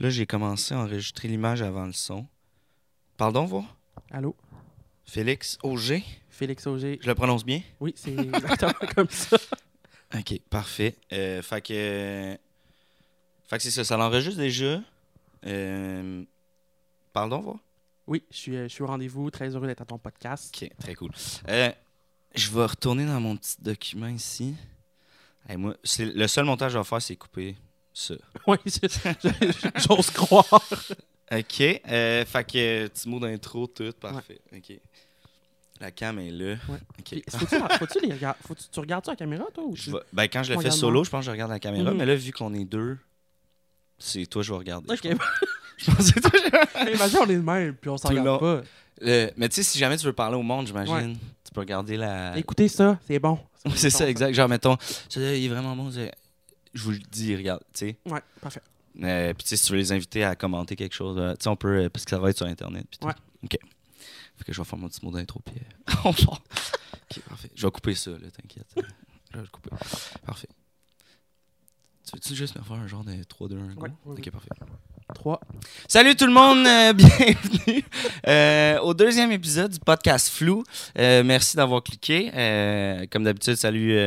Là, j'ai commencé à enregistrer l'image avant le son. Pardon, vous? Allô? Félix Auger. Félix Auger. Je le prononce bien? Oui, c'est exactement comme ça. OK, parfait. Euh, fait que... Fait que c'est ça, ça l'enregistre déjà. Euh... Pardon, vous? Oui, je suis, euh, je suis au rendez-vous. Très heureux d'être à ton podcast. OK, très cool. Euh, je vais retourner dans mon petit document ici. Hey, moi, c'est le seul montage que je vais faire, c'est couper ça. Oui, j'ose croire. OK. Euh, fait que petit mot d'intro, tout, parfait. OK. La cam est là. Ouais. OK. Puis, Faut-tu faut-tu les regarder- faut-tu- tu regardes ça à la caméra, toi? Ou tu- ben, quand je le fais solo, moi. je pense que je regarde la caméra. Mhm. Mais là, vu qu'on est deux, c'est toi je vais regarder. Ok. Je pense, Je pense que c'est toi je- Imagine, on est de même, puis on s'en regarde pas. Euh, mais tu sais, si jamais tu veux parler au monde, j'imagine, tu peux regarder la. Écoutez ça, c'est bon. C'est ça, exact. Genre, mettons, celui-là, il est vraiment bon. Je vous le dis, regarde, tu sais. Ouais, parfait. Euh, puis, tu sais, si tu veux les inviter à commenter quelque chose, euh, tu sais, on peut, euh, parce que ça va être sur Internet. Ouais. OK. Fait que je vais faire mon petit mot d'intro, puis euh, on part. OK, parfait. Je vais couper ça, là, t'inquiète. Je vais le couper. Parfait. Tu veux-tu juste me faire un genre de 3, 2, 1, go? Ouais, oui, OK, oui. parfait. 3. Salut tout le monde, euh, bienvenue euh, au deuxième épisode du podcast Flou. Euh, merci d'avoir cliqué. Comme d'habitude, salut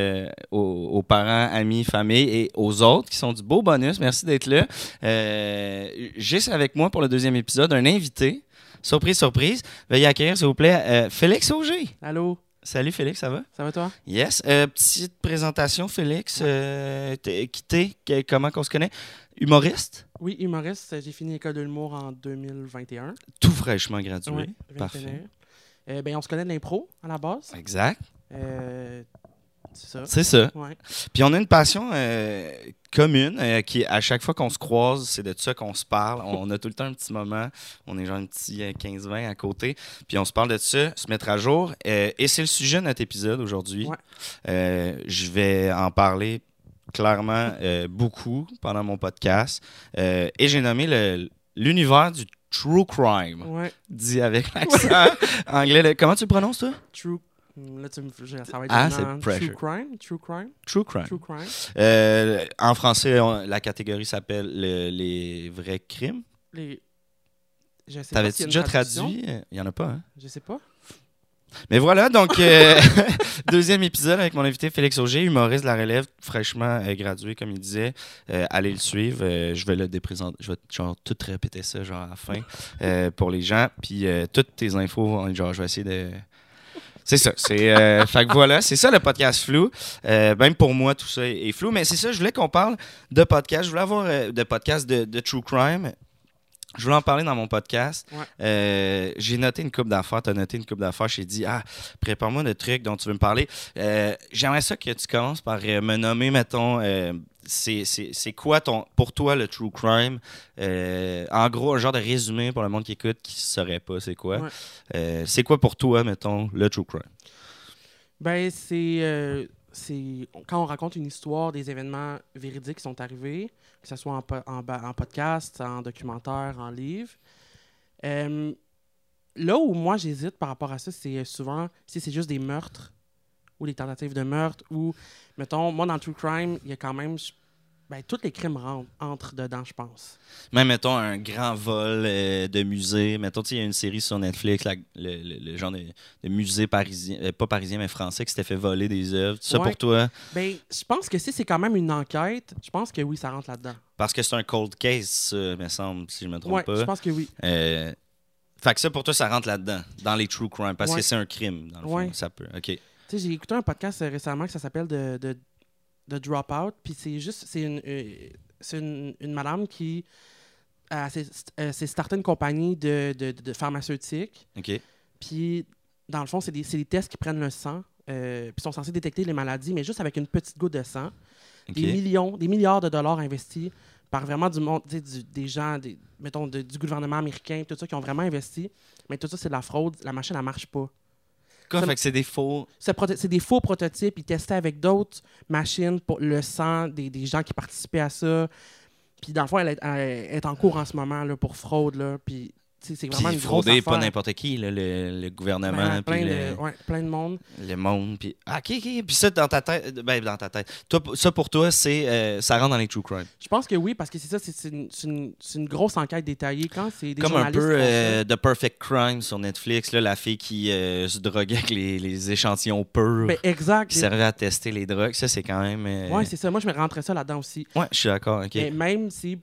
aux, parents, amis, famille et aux autres qui sont du beau bonus. Merci d'être là. J'ai avec moi pour le deuxième épisode un invité. Surprise, surprise. Veuillez accueillir, s'il vous plaît, Félix Auger. Allô? Salut Félix, ça va? Ça va, toi? Yes. Euh, petite présentation, Félix. Euh, t'es- qui t'es? Que- Comment qu'on se connaît? Humoriste? Oui, humoriste. J'ai fini l'école de l'humour en 2021. Tout fraîchement gradué. Ouais, Parfait. 21. Euh, ben, on se connaît de l'impro, à la base. Exact. C'est ça? C'est ça. Ouais. Puis on a une passion euh, commune euh, qui, à chaque fois qu'on se croise, c'est de ça qu'on se parle. On a tout le temps un petit moment. On est genre un petit euh, 15-20 à côté. Puis on se parle de ça, se mettre à jour. Euh, et c'est le sujet de notre épisode aujourd'hui. Ouais. Je vais en parler clairement beaucoup pendant mon podcast. Et j'ai nommé le- l'univers du true crime, Ouais. dit avec l'accent anglais. Le- Comment tu le prononces, toi? True. Là, tu me. Ça va être Ah, pressure. True crime? True crime? True crime. True crime. Euh, en français, on- la catégorie s'appelle le- les vrais crimes. Les. Je sais T'avais-tu déjà traduit? Il n'y en a pas, hein? Je sais pas. Mais voilà, donc, euh, deuxième épisode avec mon invité Félix Auger, humoriste de la relève, fraîchement euh, gradué, comme il disait. Euh, allez le suivre. je vais le déprésenter. Je vais genre tout répéter ça, genre à la fin, pour les gens. Puis toutes tes infos, genre, je vais essayer de. C'est ça. C'est, euh, fait que voilà, c'est ça le podcast flou. Euh, même pour moi, tout ça est, est flou. Mais c'est ça, je voulais qu'on parle de podcast. Je voulais avoir euh, de podcast de, de true crime. Je voulais en parler dans mon podcast. Ouais. Euh, j'ai noté une coupe d'affaires. Tu as noté une coupe d'affaires. J'ai dit, ah, prépare-moi de trucs dont tu veux me parler. Euh, J'aimerais ça que tu commences par euh, me nommer, mettons, euh, c'est quoi ton, pour toi le true crime? En gros, un genre de résumé pour le monde qui écoute qui ne saurait pas c'est quoi. Ouais. C'est quoi pour toi, mettons, le true crime? Ben, c'est. C'est quand on raconte une histoire des événements véridiques qui sont arrivés, que ce soit en, en, podcast, en documentaire, en livre. Euh, là où moi j'hésite par rapport à ça, c'est euh, souvent si c'est juste des meurtres ou des tentatives de meurtre ou, mettons, moi dans true crime, il y a quand même. Ben, tous les crimes rentrent, entrent dedans, je pense. Même, mettons, un grand vol euh, de musée. Mettons, il y a une série sur Netflix, la- le, le- le genre de, de musée parisien, euh, pas parisien, mais français, qui s'était fait voler des œuvres. Ça Ouais. pour toi, Ben, je pense que si c'est quand même une enquête, je pense que oui, ça rentre là-dedans. parce que c'est un cold case, ça, me semble, si je me trompe Ouais, pas. je pense que oui. Euh, fait que ça, pour toi, ça rentre là-dedans, dans les true crime, parce Ouais. que c'est un crime, dans le fond. Ça peut. OK. Tu sais, j'ai écouté un podcast euh, récemment que ça s'appelle de, de, de Dropout, puis c'est juste, c'est une, euh, une, une madame qui euh, s'est euh, s'est starté une compagnie de, de, de pharmaceutique, OK. puis dans le fond, c'est des, des tests qui prennent le sang, euh, puis sont censés détecter les maladies, mais juste avec une petite goutte de sang. Des millions, des milliards de dollars investis par vraiment du monde, du- des gens, des, mettons, de- du gouvernement américain, tout ça, qui ont vraiment investi, mais tout ça, c'est de la fraude, la machine, elle marche pas. Fait que c'est des faux. C'est des faux prototypes. Ils testaient avec d'autres machines pour le sang des, des gens qui participaient à ça. Puis dans le fond, elle est, elle est en cours en ce moment là, pour fraude. Là. Puis c'est vraiment une grosse pas n'importe qui, là, le, le gouvernement, Ben, plein, le, de, ouais, plein de monde. le monde. Puis, ah, ok, ok. Puis ça, dans ta tête, ben, dans ta tête. Toi, ça, pour toi, c'est euh, ça rentre dans les true crime. Je pense que oui, parce que c'est ça, c'est une, une- grosse enquête détaillée. Quand c'est Comme un peu euh, The Perfect Crime sur Netflix, là, la fille qui euh, se droguait avec les, les échantillons purs ben, exact. qui servaient à tester les drogues. Ça, c'est quand même. euh, Ouais, c'est ça. Moi, je me rentrais ça là-dedans aussi. ouais, je suis d'accord. ok. Mais même si.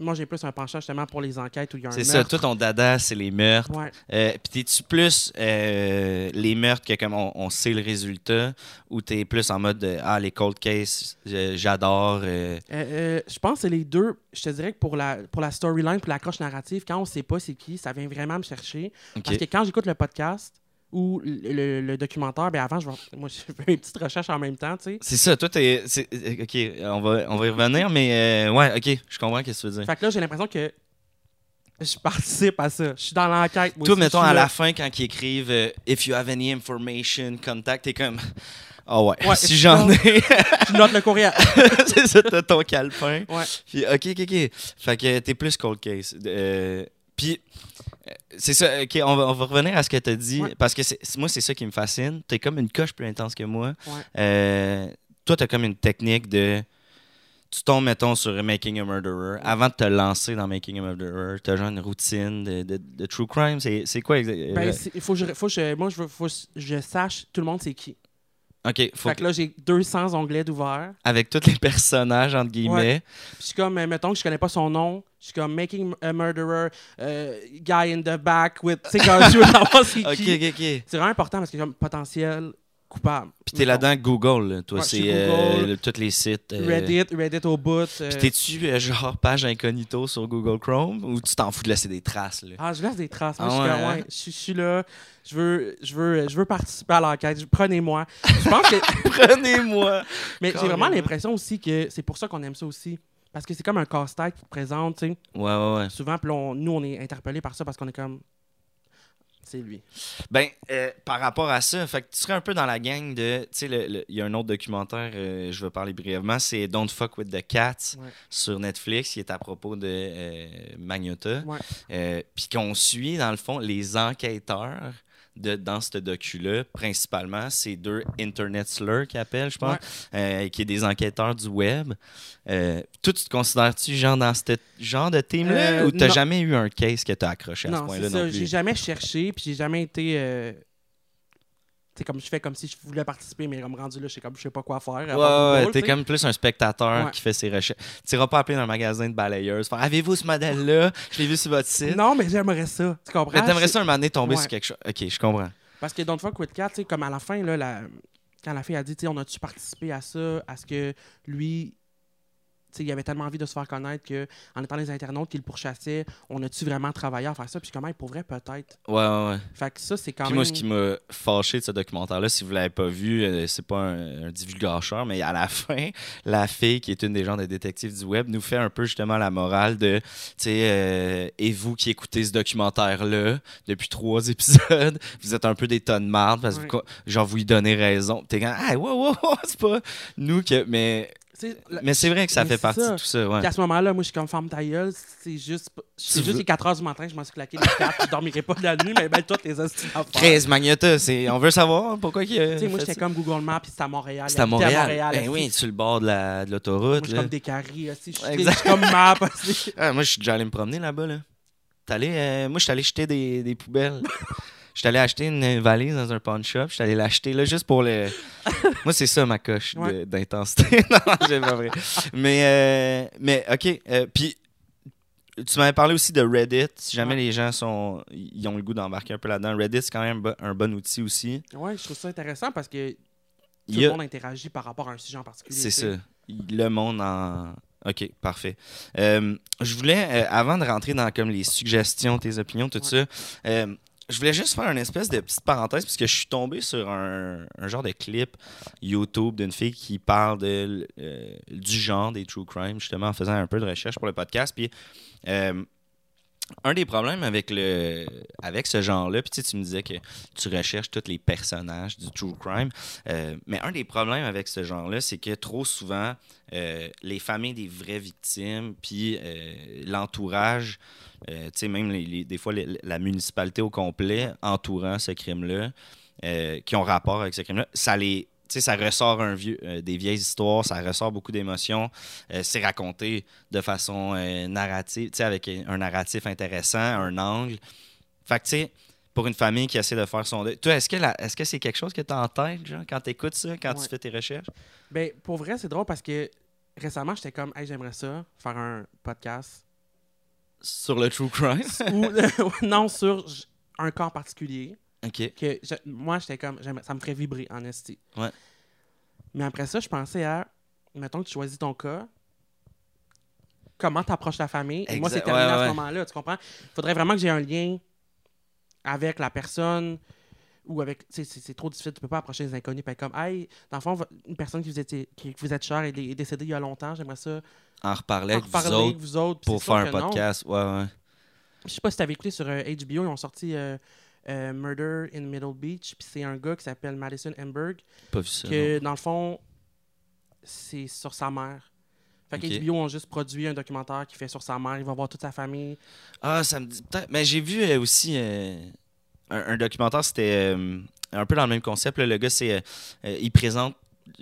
Moi, j'ai plus un penchant justement pour les enquêtes où il y a un C'est ça, tout ton dada, c'est les meurtres. Ouais. Euh, Puis t'es-tu plus euh, les meurtres que comme on, on sait le résultat ou t'es plus en mode de, ah les cold cases euh, j'adore euh, Euh, euh, je pense que c'est les deux. Je te dirais que pour la, pour la storyline, pour la croche narrative, quand on sait pas c'est qui, ça vient vraiment me chercher. Parce que quand j'écoute le podcast ou le, le- le documentaire, ben avant, je vais, moi, je fais mes petites recherches en même temps, tu sais. C'est ça, toi t'es euh, ok on va on va y revenir mais euh, ouais ok je comprends ce que tu veux dire. Fait que là, j'ai l'impression que je participe à ça. Je suis dans l'enquête. Toi aussi, mettons à la fin quand ils écrivent euh, if you have any information contact t'es comme ah ouais, Ouais, si j'en ai Je note le courriel. c'est ça t'as ton calepin. Ouais. Puis, ok, ok, ok. Fait que t'es plus cold case. Euh, puis, euh, c'est ça, ok, on va, on va revenir à ce que t'as dit, Ouais. parce que moi, c'est ça qui me fascine. T'es comme une coche plus intense que moi. Ouais. Euh, toi, t'as comme une technique de. Tu tombes, mettons, sur Making a Murderer. Avant de te lancer dans Making a Murderer, t'as genre une routine de, de- de true crime. C'est quoi exactement? Ben, c'est- il faut que je, faut je- moi, je veux, faut que je sache tout le monde c'est qui. Ok, faut Fait que là, j'ai 200 onglets d'ouverts. avec tous les personnages, entre guillemets. Puis je suis comme, euh, mettons que je connais pas son nom. Je suis comme Making a Murderer, euh, Guy in the back with. Tu sais, quand je veux savoir c'est Ok, qui. ok, ok. C'est vraiment important parce que comme potentiel coupable. Puis t'es là-dedans Google, là, toi. Ouais, c'est euh, le- tous les sites. euh, Reddit, Reddit au bout. euh, Puis t'es-tu euh, genre page incognito sur Google Chrome ou tu t'en fous de laisser des traces, là? Ah, je laisse des traces. Moi, Ah je suis ouais, comme, hein? ouais, je suis- je suis là. Je veux, je veux, je veux participer à l'enquête. Prenez-moi. Je pense que. Prenez-moi! Mais j'ai vraiment l'impression aussi que c'est pour ça qu'on aime ça aussi. Parce que c'est comme un casse-tête qui te présente, tu sais. Ouais, ouais, ouais. Souvent, puis là, nous, on est interpellés par ça parce qu'on est comme. C'est lui. Ben, euh, par rapport à ça, fait que tu serais un peu dans la gang de. Tu sais, il y a un autre documentaire, euh, je vais parler brièvement, c'est Don't Fuck with the Cats Ouais. sur Netflix, qui est à propos de euh, Magnota. Euh, Puis qu'on suit, dans le fond, les enquêteurs. De, dans ce docu-là, principalement, c'est deux Internet slurs qu'ils appellent, je pense, euh, qui est des enquêteurs du web. Euh, toi, tu te considères-tu genre dans ce genre de team-là Euh, ou t'as non. jamais eu un case que t'as accroché à ce point-là non ça. J'ai jamais cherché, puis j'ai jamais été. Tu sais, comme je fais comme si je voulais participer, mais comme rendu là, je sais comme je sais pas quoi faire. Ouais, ouais, t'es comme plus un spectateur Ouais. qui fait ses recherches. Tu iras pas appeler dans un magasin de balayeuses. faire, Avez-vous ce modèle-là? Je l'ai vu sur votre site. Non, mais j'aimerais ça. Tu comprends? Mais t'aimerais C'est- ça un moment donné tomber Ouais. sur quelque chose. Ok, je comprends. Parce que Fuck With Cat, tu sais, comme à la fin, là, la- quand la fille a dit, on a-tu participé à ça, à ce que lui, il avait tellement envie de se faire connaître qu'en étant les internautes qui le pourchassaient, on a-tu vraiment travaillé à faire ça? Puis comment il pourrait peut-être. Ouais, ouais, ouais. Fait que ça, c'est quand Puis même. moi, ce qui m'a fâché de ce documentaire-là, si vous l'avez pas vu, euh, c'est pas un, un divulgacheur, mais à la fin, la fille, qui est une des gens des détectives du web, nous fait un peu justement la morale de, tu sais, euh, et vous qui écoutez ce documentaire-là depuis trois épisodes, vous êtes un peu des tonnes de marde parce que Ouais. genre vous lui donnez raison. T'es comme, ah, wow, wow, wow, c'est pas nous que. Mais, la- mais c'est vrai que ça Mais fait c'est partie ça. de tout ça, ouais. À ce moment-là, moi, je suis comme femme ta gueule, c'est juste. C'est juste veux- les 4 h du matin, je m'en suis claqué les 4, je dormirai pas de la nuit, mais ben, les hosties d'affaires. 13 Magnota, c'est... on veut savoir pourquoi il a moi, j'étais comme Google Maps, puis c'était à Montréal. C'est à Montréal. ben esti. oui, sur le bord de, la, l'autoroute. je suis comme des caries, aussi. Je suis comme map, aussi. Ah, moi, je suis déjà allé me promener là-bas. Là. T'es allé, euh, moi, je suis allé jeter des, des poubelles. Je suis allé acheter une valise dans un pawn shop. Je suis allé l'acheter là juste pour le. moi, c'est ça ma coche Ouais. d'intensité. non, c'est pas vrai. Mais, euh, mais OK. euh, Puis, tu m'avais parlé aussi de Reddit. Si jamais Ouais. les gens sont, ils ont le goût d'embarquer un peu là-dedans, Reddit, c'est quand même un bon- outil aussi. Ouais, je trouve ça intéressant parce que tout le monde interagit par rapport à un sujet en particulier. C'est ça. Le monde en. OK, parfait. Euh, je voulais, euh, avant de rentrer dans comme les suggestions, tes opinions, tout Ouais. ça, euh, je voulais juste faire une espèce de petite parenthèse parce que je suis tombé sur un, genre de clip YouTube d'une fille qui parle de, euh, du genre des true crime, justement, en faisant un peu de recherche pour le podcast. Puis, euh, un des problèmes avec le avec ce genre-là, puis tu, me disais que tu recherches tous les personnages du true crime, euh, mais un des problèmes avec ce genre-là, c'est que trop souvent, euh, les familles des vraies victimes, puis euh, l'entourage, euh, tu sais, même les- des fois les- la municipalité au complet entourant ce crime-là, qui ont rapport avec ce crime-là, ça les ça ressort un vieux, euh, des vieilles histoires, ça ressort beaucoup d'émotions. Euh, c'est raconté de façon euh, narrative, tu sais, avec un narratif intéressant, un angle. Fait que, tu sais, pour une famille qui essaie de faire son deuil. Toi, est-ce que, la- est-ce que c'est quelque chose que tu as en tête, genre, quand tu écoutes ça, quand Ouais. tu fais tes recherches? Ben, pour vrai, c'est drôle parce que récemment, j'étais comme, hey, j'aimerais ça, faire un podcast. Sur le true crime? Ou, non, sur un cas en particulier. OK. que je- moi, j'étais comme, ça me ferait vibrer en esti. Ouais. Mais après ça, je pensais à, mettons que tu choisis ton cas, comment tu approches la famille? Et moi, c'est terminé Ouais, à ce moment-là, tu comprends? Il faudrait vraiment que j'ai un lien avec la personne ou avec. C'est trop difficile, tu peux pas approcher les inconnus. Puis comme, hey, dans le fond, une personne qui vous, était, qui vous êtes chère est, est décédée il y a longtemps, j'aimerais ça En reparler en avec vous autres avec vous autres. Puis pour faire un non. podcast. Ouais, ouais. Je sais pas si t'avais écouté sur euh, HBO, ils ont sorti euh, euh, Murder in Middle Beach, puis c'est un gars qui s'appelle Madison Emberg, Pas vu ça. non. que dans le fond, c'est sur sa mère. Fait que Ok. HBO ont juste produit un documentaire qui fait sur sa mère, il va voir toute sa famille. Ah, ça me dit peut-être. Mais j'ai vu euh, aussi euh, un, un documentaire, c'était un peu dans le même concept. là. Le gars, c'est. il présente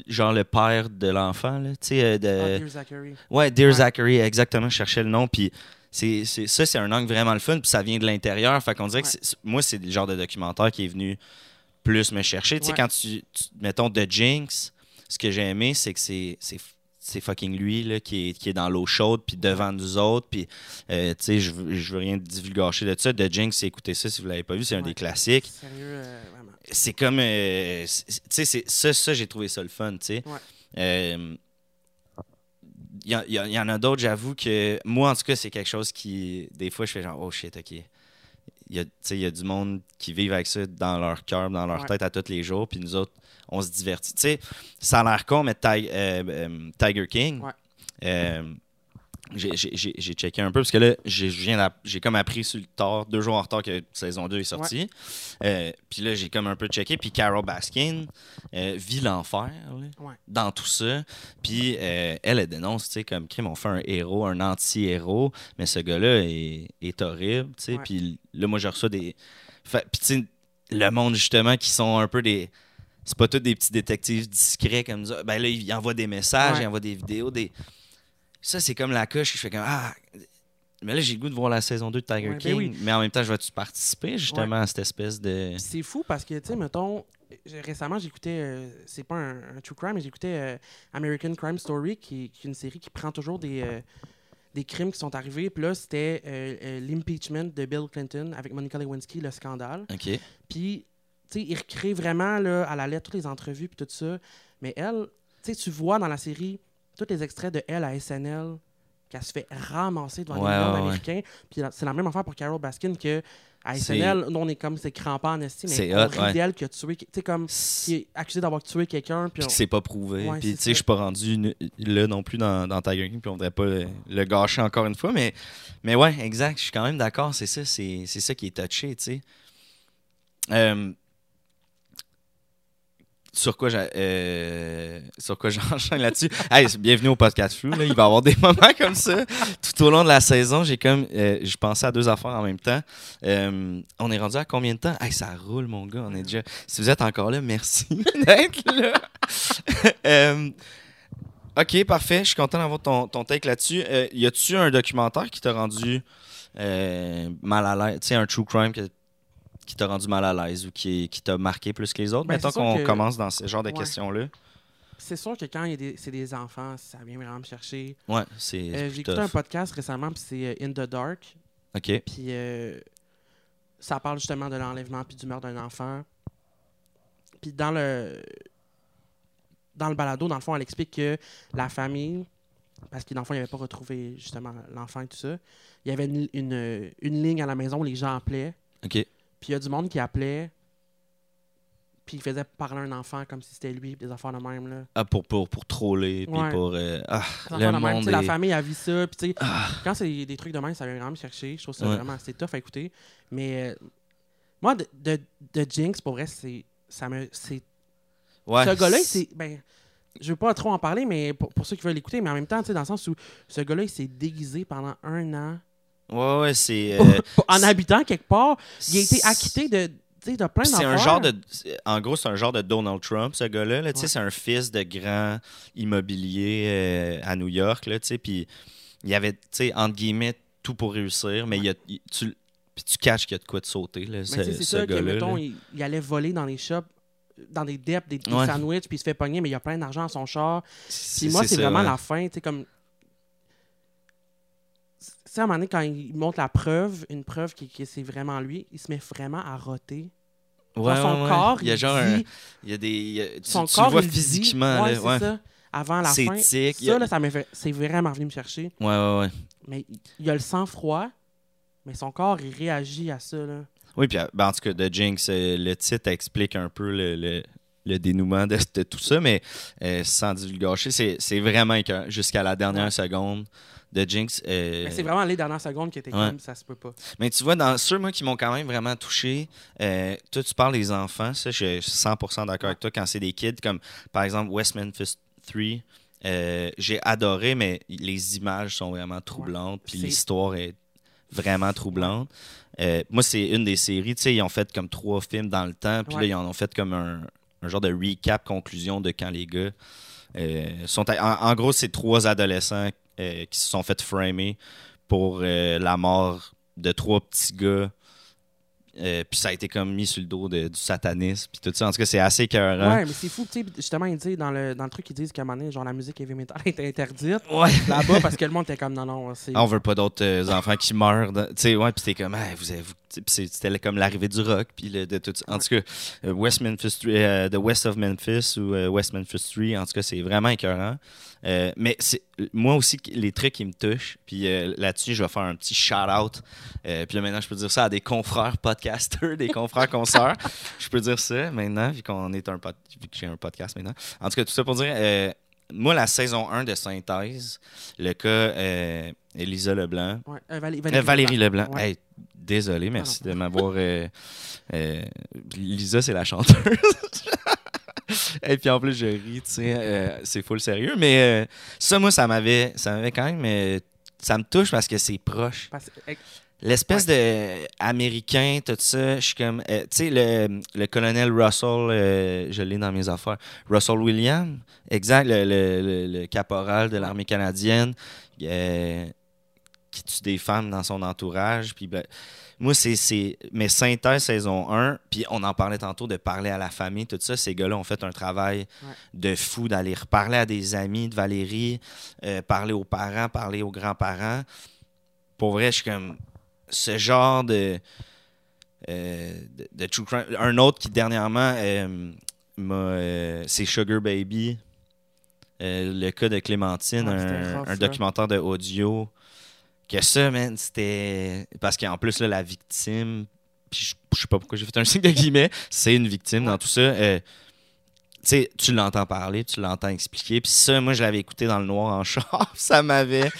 genre le père de l'enfant, là. Tu sais, de. Ah, Dear Zachary. Ouais, Dear Ouais. Zachary, exactement, je cherchais le nom. Puis c'est, ça, c'est un angle vraiment le fun, puis ça vient de l'intérieur. Fait qu'on dirait que Ouais. moi, c'est le genre de documentaire qui est venu plus me chercher. Tu sais, quand tu, Mettons, The Jinx, ce que j'ai aimé, c'est que c'est. c'est c'est fucking lui là, qui, est, qui est dans l'eau chaude puis devant nous autres puis euh, tu sais je je veux rien divulgacher de ça The Jinx écoutez ça si vous l'avez pas vu c'est un des classiques euh, c'est comme euh, tu sais ça ça j'ai trouvé ça le fun tu sais Ouais. Il y, en a d'autres j'avoue que moi en tout cas c'est quelque chose qui des fois je fais genre oh shit ok il y a tu sais il y a du monde qui vivent avec ça dans leur cœur dans leur Ouais. tête à tous les jours puis nous autres on se divertit tu sais ça a l'air con mais euh, euh, Tiger King Ouais. euh, j'ai- checké un peu parce que là, j'ai comme appris sur le tard, deux jours en retard que saison 2 est sortie. Euh, puis là, j'ai comme un peu checké. Puis Carol Baskin euh, vit l'enfer Ouais. dans tout ça. Puis euh, elle, elle dénonce, tu sais, comme crime, on fait un héros, un anti-héros, mais ce gars-là est, est horrible, tu sais. Puis là, moi, je reçois des. Fait- Puis tu sais, le monde, justement, qui sont un peu des. C'est pas tous des petits détectives discrets comme ça. Ben là, ils envoient des messages, Ouais. ils envoient des vidéos, des. Ça, c'est comme la coche. Je fais comme Ah. Mais là, j'ai le goût de voir la saison 2 de Tiger Ouais, ben King. oui. Mais en même temps, je vais-tu participer justement à cette espèce de. C'est fou parce que, tu sais, mettons, récemment, j'écoutais, euh, c'est pas un, un true crime, mais j'écoutais euh, American Crime Story, qui, qui est une série qui prend toujours des, euh, des crimes qui sont arrivés. Puis là, c'était l'impeachment de Bill Clinton avec Monica Lewinsky, le scandale. OK. Puis, tu sais, il recrée vraiment là, à la lettre toutes les entrevues puis tout ça. Mais elle, tu sais, tu vois dans la série tous les extraits de elle à SNL qu'elle se fait ramasser devant Ouais, les ouais, ouais. d'Américains. Puis c'est la même affaire pour Carol Baskin que à C'est- SNL, nous, on est comme, c'est crampant en estime, C'est mais ouais. d'elle qui a tué, tu sais, comme, qui est accusé d'avoir tué quelqu'un. Puis on- c'est pas prouvé. Puis c'est tu sais, je suis pas rendu là non plus dans, dans Tiger King, puis on voudrait pas le, le gâcher encore une fois. Mais, mais ouais, exact, je suis quand même d'accord, c'est ça, c'est c'est ça qui est touché, tu sais. Euh, sur quoi euh, j'enchaîne là-dessus. Hey, bienvenue au podcast flou il va y avoir des moments comme ça. Tout au long de la saison j'ai comme euh, je pensais à deux affaires en même temps. Euh, on est rendu à combien de temps? Hey, ça roule mon gars on est déjà si vous êtes encore là merci d'être là. Ok parfait. Je suis content d'avoir ton, ton take là-dessus. Y a-tu un documentaire qui t'a rendu mal à l'aise? Tu sais un true crime que qui t'a rendu mal à l'aise ou qui, qui t'a marqué plus que les autres? Ben, Mettons qu'on que- commence dans ce genre de Ouais. questions-là? C'est sûr que quand c'est des enfants, ça vient vraiment me chercher. Ouais, c'est. Euh, J'ai écouté un podcast récemment, puis c'est euh, In the Dark. OK. Puis euh, ça parle justement de l'enlèvement puis du meurtre d'un enfant. Puis dans le dans le balado, dans le fond, elle explique que la famille, parce que dans le fond, il n'avait pas retrouvé justement l'enfant et tout ça, il y avait une, une, une ligne à la maison où les gens appelaient. OK. Puis il y a du monde qui appelait puis il faisait parler un enfant comme si c'était lui, des affaires de même. Là. Ah, pour, pour, pour troller, puis Ouais. pour. euh, ah, le de même. La famille a vu ça, puis tu sais, Ah, quand c'est des trucs de même, ça vient vraiment me chercher. Je trouve ça Ouais. vraiment assez tough à écouter. Mais euh, moi, de, de, de Jinx, pour vrai, c'est. Ça me, c'est ouais, ce gars-là, c'est. Ben, je veux pas trop en parler, mais pour, pour ceux qui veulent l'écouter, mais en même temps, tu sais, dans le sens où ce gars-là, il s'est déguisé pendant un an. Ouais, ouais, c'est. euh, en habitant quelque part, il a été acquitté de, de plein C'est un genre de. En gros, c'est un genre de Donald Trump, ce gars-là. là. Ouais. C'est un fils de grand immobilier euh, à New York. Là, puis il avait, tu sais, entre guillemets, tout pour réussir, mais il y a, il- tu, puis tu caches qu'il y a de quoi de sauter, là, ce, c'est ce ça que, gars-là. il, il allait voler dans les shops, dans des depths, des, des Ouais. sandwichs, puis il se fait pogner, mais il y a plein d'argent dans son char. Puis moi, c'est vraiment ouais. la fin, tu sais, comme... Tu sais, à un moment donné, quand il montre la preuve, une preuve qui, que c'est vraiment lui, il se met vraiment à roter. Ouais, Dans son ouais, corps, il y a il genre dit- un- il y a des il y a- tu, Son tu corps, le vois il dit- physiquement ouais, là, ça. Avant la C'est fin, tic, ça, a- là, ça fait... C'est vraiment venu me chercher. ouais ouais ouais Mais il- a le sang-froid, mais son corps, il réagit à ça, là. oui puis ben, en tout cas de Jinx euh, le titre explique un peu le, le, le dénouement de, de tout ça mais euh, sans divulgacher c'est c'est vraiment jusqu'à la dernière seconde de Jinx euh, Mais c'est vraiment les dernières secondes qui étaient Ouais. comme ça se peut pas. Mais tu vois, dans ceux, moi, qui m'ont quand même vraiment touché, euh, toi, tu parles des enfants, ça, je suis 100% d'accord avec toi quand c'est des kids, comme par exemple West Memphis 3. euh, j'ai adoré, mais les images sont vraiment troublantes, puis l'histoire est vraiment troublante. Euh, moi, c'est une des séries, tu sais, ils ont fait comme trois films dans le temps, puis là, ils en ont fait comme un, un genre de recap, conclusion de quand les gars euh, sont... à- en, en gros, c'est trois adolescents euh, qui se sont fait framer pour euh, la mort de trois petits gars. Euh, puis ça a été comme mis sur le dos de- du satanisme, puis tout ça. En tout cas, c'est assez écœurant. Ouais, mais c'est fou, tu sais, justement, ils disent dans le, dans le truc, ils disent qu'à un moment donné, genre la musique heavy metal est interdite Ouais. là-bas parce que le monde était comme non, non, c'est. Ah, on veut pas d'autres euh, enfants qui meurent. Tu sais, ouais, puis c'était comme, Hey, vous avez, vous- c'était comme l'arrivée du rock, puis le- de tout ça. En tout cas, euh, West Memphis 3, euh, The West of Memphis ou euh, West Memphis 3, en tout cas, c'est vraiment écœurant. Euh, mais c'est moi aussi, les trucs qui me touchent, puis euh, là-dessus, je vais faire un petit shout-out. Euh, puis là, maintenant, je peux dire ça à des confrères podcasters, des confrères consoeurs. je peux dire ça maintenant, vu qu'on est un pod- vu que j'ai un podcast maintenant. En tout cas, tout ça pour dire, moi, la saison 1 de Synthèse, le cas euh, Elisa Leblanc, Ouais, euh, euh, Valérie Leblanc. Ouais. Hey, désolé, merci Ah de m'avoir. euh, euh, Lisa, c'est la chanteuse. Et puis en plus, je ris, tu sais, c'est full sérieux. Mais ça, moi, ça m'avait, ça m'avait quand même. ça me touche parce que c'est proche. Eh, L'espèce de américain, tout ça, je suis comme. tu sais, le, le colonel Russell, je l'ai dans mes affaires. Russell Williams, exact, le, le- le- caporal de l'armée canadienne, qui tue des femmes dans son entourage. Puis ben, moi, c'est. c'est- Mais Synthèse saison 1, puis on en parlait tantôt de parler à la famille, tout ça. Ces gars-là ont fait un travail Ouais. de fou d'aller reparler à des amis de Valérie, euh, parler aux parents, parler aux grands-parents. Pour vrai, je suis comme ce genre de, euh, de, de true crime. Un autre qui dernièrement euh, c'est Sugar Baby. Euh, le cas de Clémentine, c'était un, rough, un ça. documentaire de audio. Que ça, man, c'était. Parce qu'en plus, là, la victime. Puis je, sais pas pourquoi j'ai fait un signe de guillemets. C'est une victime dans tout ça. Euh, tu l'entends parler, tu l'entends expliquer. Puis ça, moi, je l'avais écouté dans le noir en char. Ça m'avait.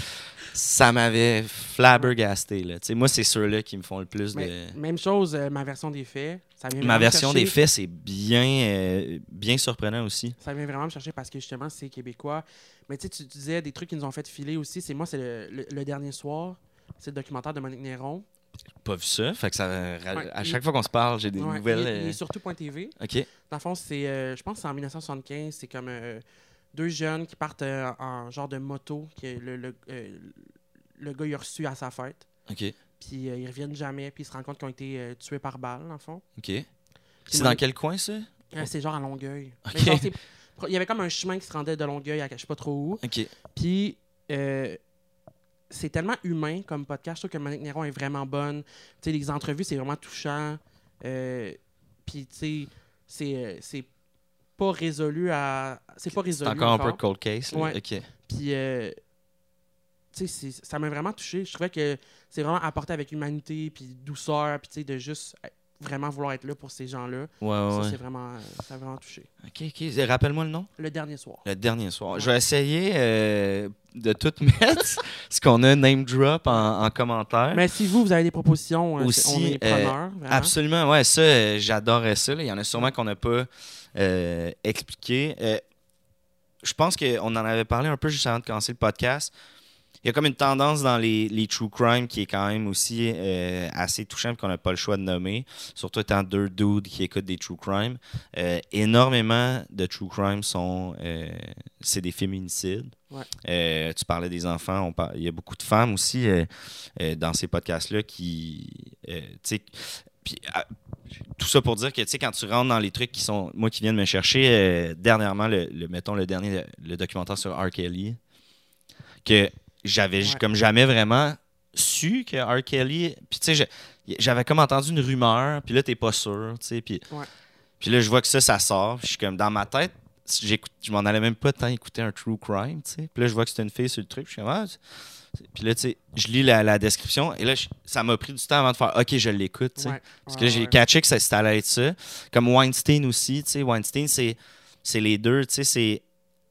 Ça m'avait flabbergasté. Là. Tu sais, moi, c'est ceux-là qui me font le plus mais de. Même chose, euh, ma version des faits. Ça vient Ma version des faits, c'est bien, euh, bien surprenant aussi. Ça vient vraiment me chercher parce que justement, c'est québécois. Mais tu sais, tu disais des trucs qui nous ont fait filer aussi. C'est moi, c'est le, le- le dernier soir. C'est le documentaire de Monique Néron. Pas vu ça. Fait que ça, Ouais, à il- chaque fois qu'on se parle, j'ai des Ouais, nouvelles. Il euh, est sur tout.tv. OK. Dans le fond, c'est, euh, je pense que c'est en 1975. C'est comme euh, deux jeunes qui partent euh, en genre de moto. Que le, le, le gars, il a reçu à sa fête. OK. Puis ils reviennent jamais. Puis ils se rendent compte qu'ils ont été tués par balle, dans le fond. OK. C'est dans quel coin, ça? C'est genre à Longueuil. Il y avait comme un chemin qui se rendait de Longueuil à je sais pas trop où. OK. Puis, euh, c'est tellement humain comme podcast. Je trouve que Monique Néron est vraiment bonne. Tu sais, les entrevues, c'est vraiment touchant. Euh, puis, tu sais, c'est, euh, c'est pas résolu à. C'est pas résolu. encore un peu cold case. Ouais. OK. Puis, euh, tu sais, ça m'a vraiment touché. Je trouvais que c'est vraiment apporté avec humanité, puis douceur, puis tu sais, de juste. Vraiment vouloir être là pour ces gens-là. Ouais, Ça, ouais. c'est vraiment, euh, ça a vraiment touché. Ok, ok. Rappelle-moi le nom. Le dernier soir. Le dernier soir. Ouais. Je vais essayer euh, de tout mettre ce qu'on a name drop en, en commentaire. Mais si vous, vous avez des propositions, euh, Aussi, on est euh, preneurs. Absolument, ouais, ça, euh, j'adorais ça. là. Il y en a sûrement qu'on n'a pas euh, expliqué. Euh, je pense qu'on en avait parlé un peu juste avant de commencer le podcast. Il y a comme une tendance dans les, les true crime qui est quand même aussi euh, assez touchante qu'on n'a pas le choix de nommer, surtout étant deux dudes qui écoutent des true crime. Euh, énormément de true crime sont euh, c'est des féminicides. Ouais. Euh, tu parlais des enfants, on par- il y a beaucoup de femmes aussi dans ces podcasts-là qui, puis, ah, tout ça pour dire que, tu sais, quand tu rentres dans les trucs qui sont, moi qui viens de me chercher, dernièrement, le, le- mettons le dernier, le, le documentaire sur R. Kelly, que j'avais Ouais. comme jamais vraiment su que R. Kelly, puis tu sais, j'avais comme entendu une rumeur, puis là, t'es pas sûr, tu sais, puis Ouais. puis là, je vois que ça, ça sort, puis je suis comme, dans ma tête, je m'en allais même pas tant écouter un true crime, tu sais, puis là, je vois que c'était une fille sur le truc, puis je suis comme, ah, c'est- puis là, tu sais, je lis la, la description, et là, je- ça m'a pris du temps avant de faire, ok, je l'écoute, tu sais. Ouais. Parce que là, j'ai ouais. catché que ça ça allait être ça. Comme Weinstein aussi, tu sais, Weinstein, c'est, c'est les deux, tu sais, c'est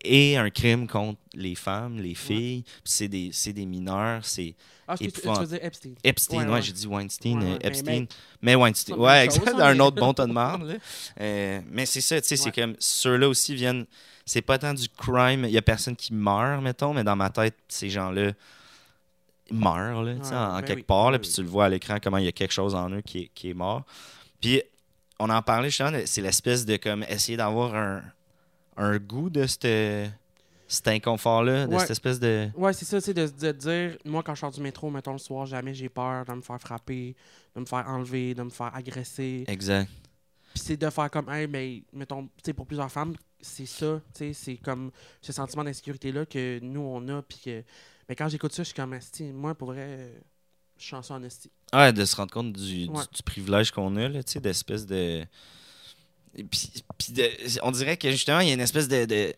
et un crime contre les femmes, les filles, c'est des, des mineurs, c'est Ah, tu, veux dire Epstein. Epstein, Ouais, j'ai dit Weinstein, euh, Epstein, mais- mais, Weinstein, ouais, exact, chose, un mais- autre bon tas de marde. Euh, mais c'est ça, tu sais, c'est comme, ceux-là aussi viennent, c'est pas tant du crime, il y a personne qui meurt, mettons, mais dans ma tête, ces gens-là meurent, là, tu sais, Ouais, en, en quelque oui, part, là, ben puis oui. tu le vois à l'écran, comment il y a quelque chose en eux qui est, qui est mort. Puis, on en parlait justement, c'est l'espèce de, comme, essayer d'avoir un, un goût de cette- cet inconfort-là, de Ouais. cette espèce de... Ouais, c'est ça, c'est de, de dire, moi, quand je sors du métro, mettons le soir, jamais j'ai peur de me faire frapper, de me faire enlever, de me faire agresser. Exact. Puis c'est de faire comme, hey, mais mettons, tu sais, pour plusieurs femmes, c'est ça, tu sais, c'est comme ce sentiment d'insécurité-là que nous, on a. Puis que, mais quand j'écoute ça, je suis comme, esti, moi, pour vrai, je suis en esti. Ouais, de se rendre compte du, du- Ouais. du privilège qu'on a, là, tu sais, d'espèce de. On dirait que justement, il y a une espèce de. de-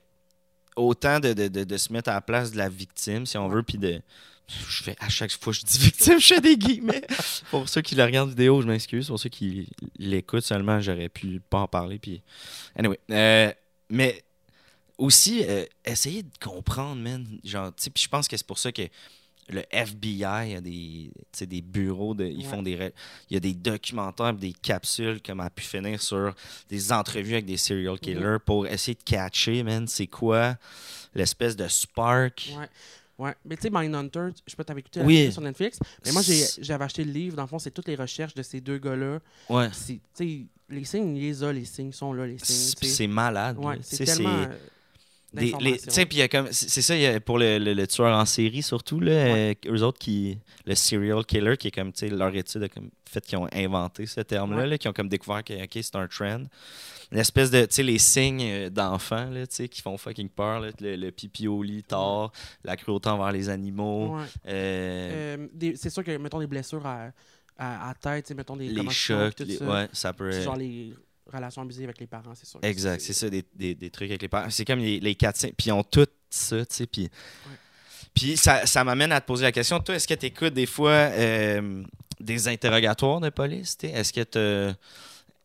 autant de, de se mettre à la place de la victime, si on veut, puis de. Je fais à chaque fois que je dis victime, je fais des guillemets. pour ceux qui la regardent vidéo, je m'excuse. Pour ceux qui l'écoutent seulement, j'aurais pu pas en parler. Puis... Anyway. euh, mais aussi, euh, essayer de comprendre, man. Genre, tu sais, puis je pense que c'est pour ça que le FBI a des, des bureaux, de, ils Ouais. font des, il y a des documentaires, des capsules comme a pu finir sur des entrevues avec des serial killers pour essayer de catcher, man, c'est quoi l'espèce de spark? Ouais. Ouais. Mais tu sais, Mindhunter, je sais pas, t'avais écouté la Oui. sur Netflix. Mais moi, j'ai- j'avais acheté le livre. Dans le fond, c'est toutes les recherches de ces deux gars-là. Ouais. Tu sais, les signes, il les a, les signes sont là, les signes. C'est malade. Ouais, c'est tellement. Des- les- y a comme c'est ça y a pour le, le- le tueur en série surtout là euh, eux autres qui le serial killer qui est comme tu sais leur étude a comme fait qu'ils ont inventé ce terme là, qui ont comme découvert que ok c'est un trend. L'espèce de tu sais les signes euh, d'enfants là tu sais qui font fucking peur là, le, le pipi au lit tard la cruauté envers les animaux Ouais. euh, Euh, des- c'est sûr que, mettons, des blessures à, à, à tête, tu sais, mettons, des les chocs tout les- ça. ouais ça peut C'est genre les relations abusées avec les parents, c'est sûr. Exact, c'est ça, des, des, des trucs avec les parents. C'est comme les, les quatre signes. Puis ils ont tout ça, tu sais. Puis, puis ça, ça m'amène à te poser la question. Toi, est-ce que tu écoutes des fois euh, des interrogatoires de police? tu? Est-ce que tu.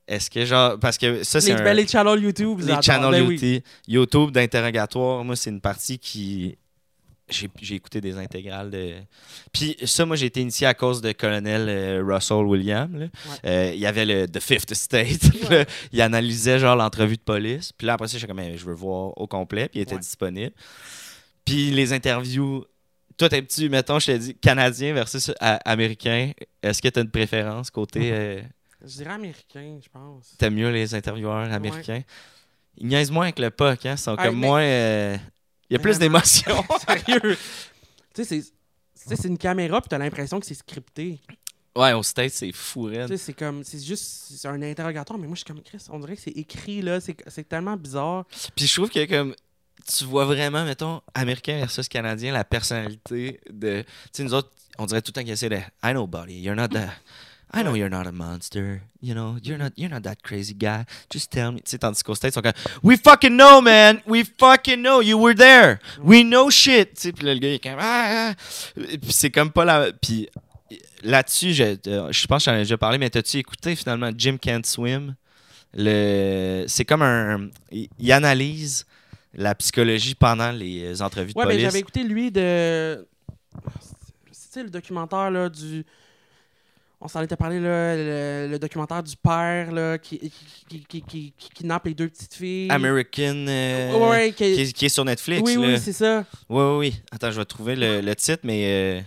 Est-ce que genre. Parce que ça, c'est Les, un. ben, les channels YouTube, les channels Ben oui. YouTube, YouTube d'interrogatoire, moi, c'est une partie qui. J'ai écouté des intégrales de. Puis ça, moi, j'ai été initié à cause de colonel euh, Russell William. Euh, il y avait le The Fifth State. Ouais. Il analysait genre l'entrevue de police. Puis là, après ça, j'étais comme, Eh, je veux voir au complet. Puis il était Ouais. disponible. Puis les interviews. Toi, t'es petit, mettons, je t'ai dit canadien versus a- américain. Est-ce que tu as une préférence côté. euh, Je dirais américain, je pense. T'aimes mieux les intervieweurs américains? Ils niaisent moins avec le puck, hein? Ils sont Ah, comme mais- moins. Il y a plus d'émotions. Sérieux. tu sais, c'est- une caméra, puis t'as l'impression que c'est scripté. ouais, au States, c'est fou, Tu raide. sais, c'est comme, c'est juste, c'est un interrogatoire, mais moi, je suis comme Chris, on dirait que c'est écrit, là, c'est tellement bizarre. Puis je trouve que comme tu vois vraiment, mettons, américain versus canadien, la personnalité de. Tu sais, nous autres, on dirait tout le temps qu'ils essaient de. I know, buddy, you're not that. I know Ouais. you're not a monster. You know, you're not you're not that crazy guy. Just tell me. Tu sais, tandis qu'au States, ils sont comme We fucking know, man. We fucking know. You were there. We know shit. Tu sais, puis là, le gars, il est comme. Ah, ah. Puis c'est comme pas la. Puis là-dessus, je, euh, je pense que j'en ai déjà parlé, mais t'as-tu écouté finalement Jim Can't Swim? Le, c'est comme un. Il, analyse la psychologie pendant les entrevues de Ouais, mais police. j'avais écouté lui de. C'est le documentaire là, du. On s'en était parlé, là, le, le documentaire du père là, qui, qui, qui, qui, kidnappe les deux petites filles. American. euh, Ouais, qui- qui, est, sur Netflix. oui, là. oui, c'est ça. Oui, oui, oui. Attends, je vais trouver le, le titre, mais euh,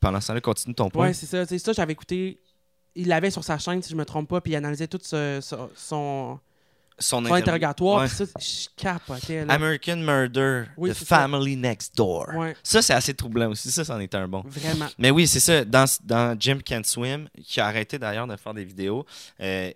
pendant ce temps-là, continue ton point. Ouais, c'est ça. C'est ça, j'avais écouté. Il l'avait sur sa chaîne, si je me trompe pas, puis il analysait tout ce- ce- son, Son, interrogatoire. Ouais. Puis ça, je capotais. Là. American Murder, Oui, The ça. Family Next Door. Ouais, Ça, c'est assez troublant aussi. Ça, c'en est un bon. vraiment. Mais oui, c'est ça. Dans, dans Jim Can't Swim, qui a arrêté d'ailleurs de faire des vidéos, euh,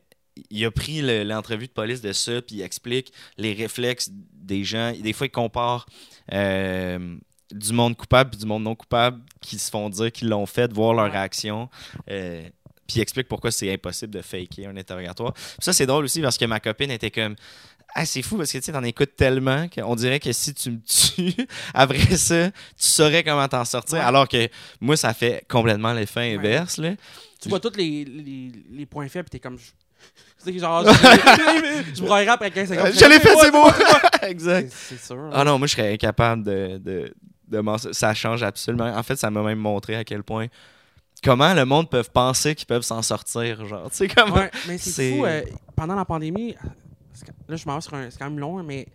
il a pris le- l'entrevue de police de ça, puis il explique les réflexes des gens. Des fois, il compare euh, du monde coupable puis du monde non coupable qui se font dire qu'ils l'ont fait, voir leur réaction. euh, puis il explique pourquoi c'est impossible de faker un interrogatoire. Puis ça, c'est drôle aussi parce que ma copine était comme. Ah, c'est fou parce que tu sais, t'en écoutes tellement qu'on dirait que si tu me tues, après ça, tu saurais comment t'en sortir. Ouais. Alors que moi, ça fait complètement l'effet inverse. Là. Tu vois tous les, les, les points faibles, t'es comme. Sais, genre, je, broyerais après 15 secondes. Je l'ai fait, Ouais, c'est beau! C'est exact. c'est sûr. Ah non, moi, je serais incapable de. de, de ça change absolument. En fait, ça m'a même montré à quel point. Comment le monde peut penser qu'ils peuvent s'en sortir. Genre, tu sais, comment. Ouais, mais c'est fou. euh, pendant la pandémie, là, je m'en sur un. C'est quand même long, mais.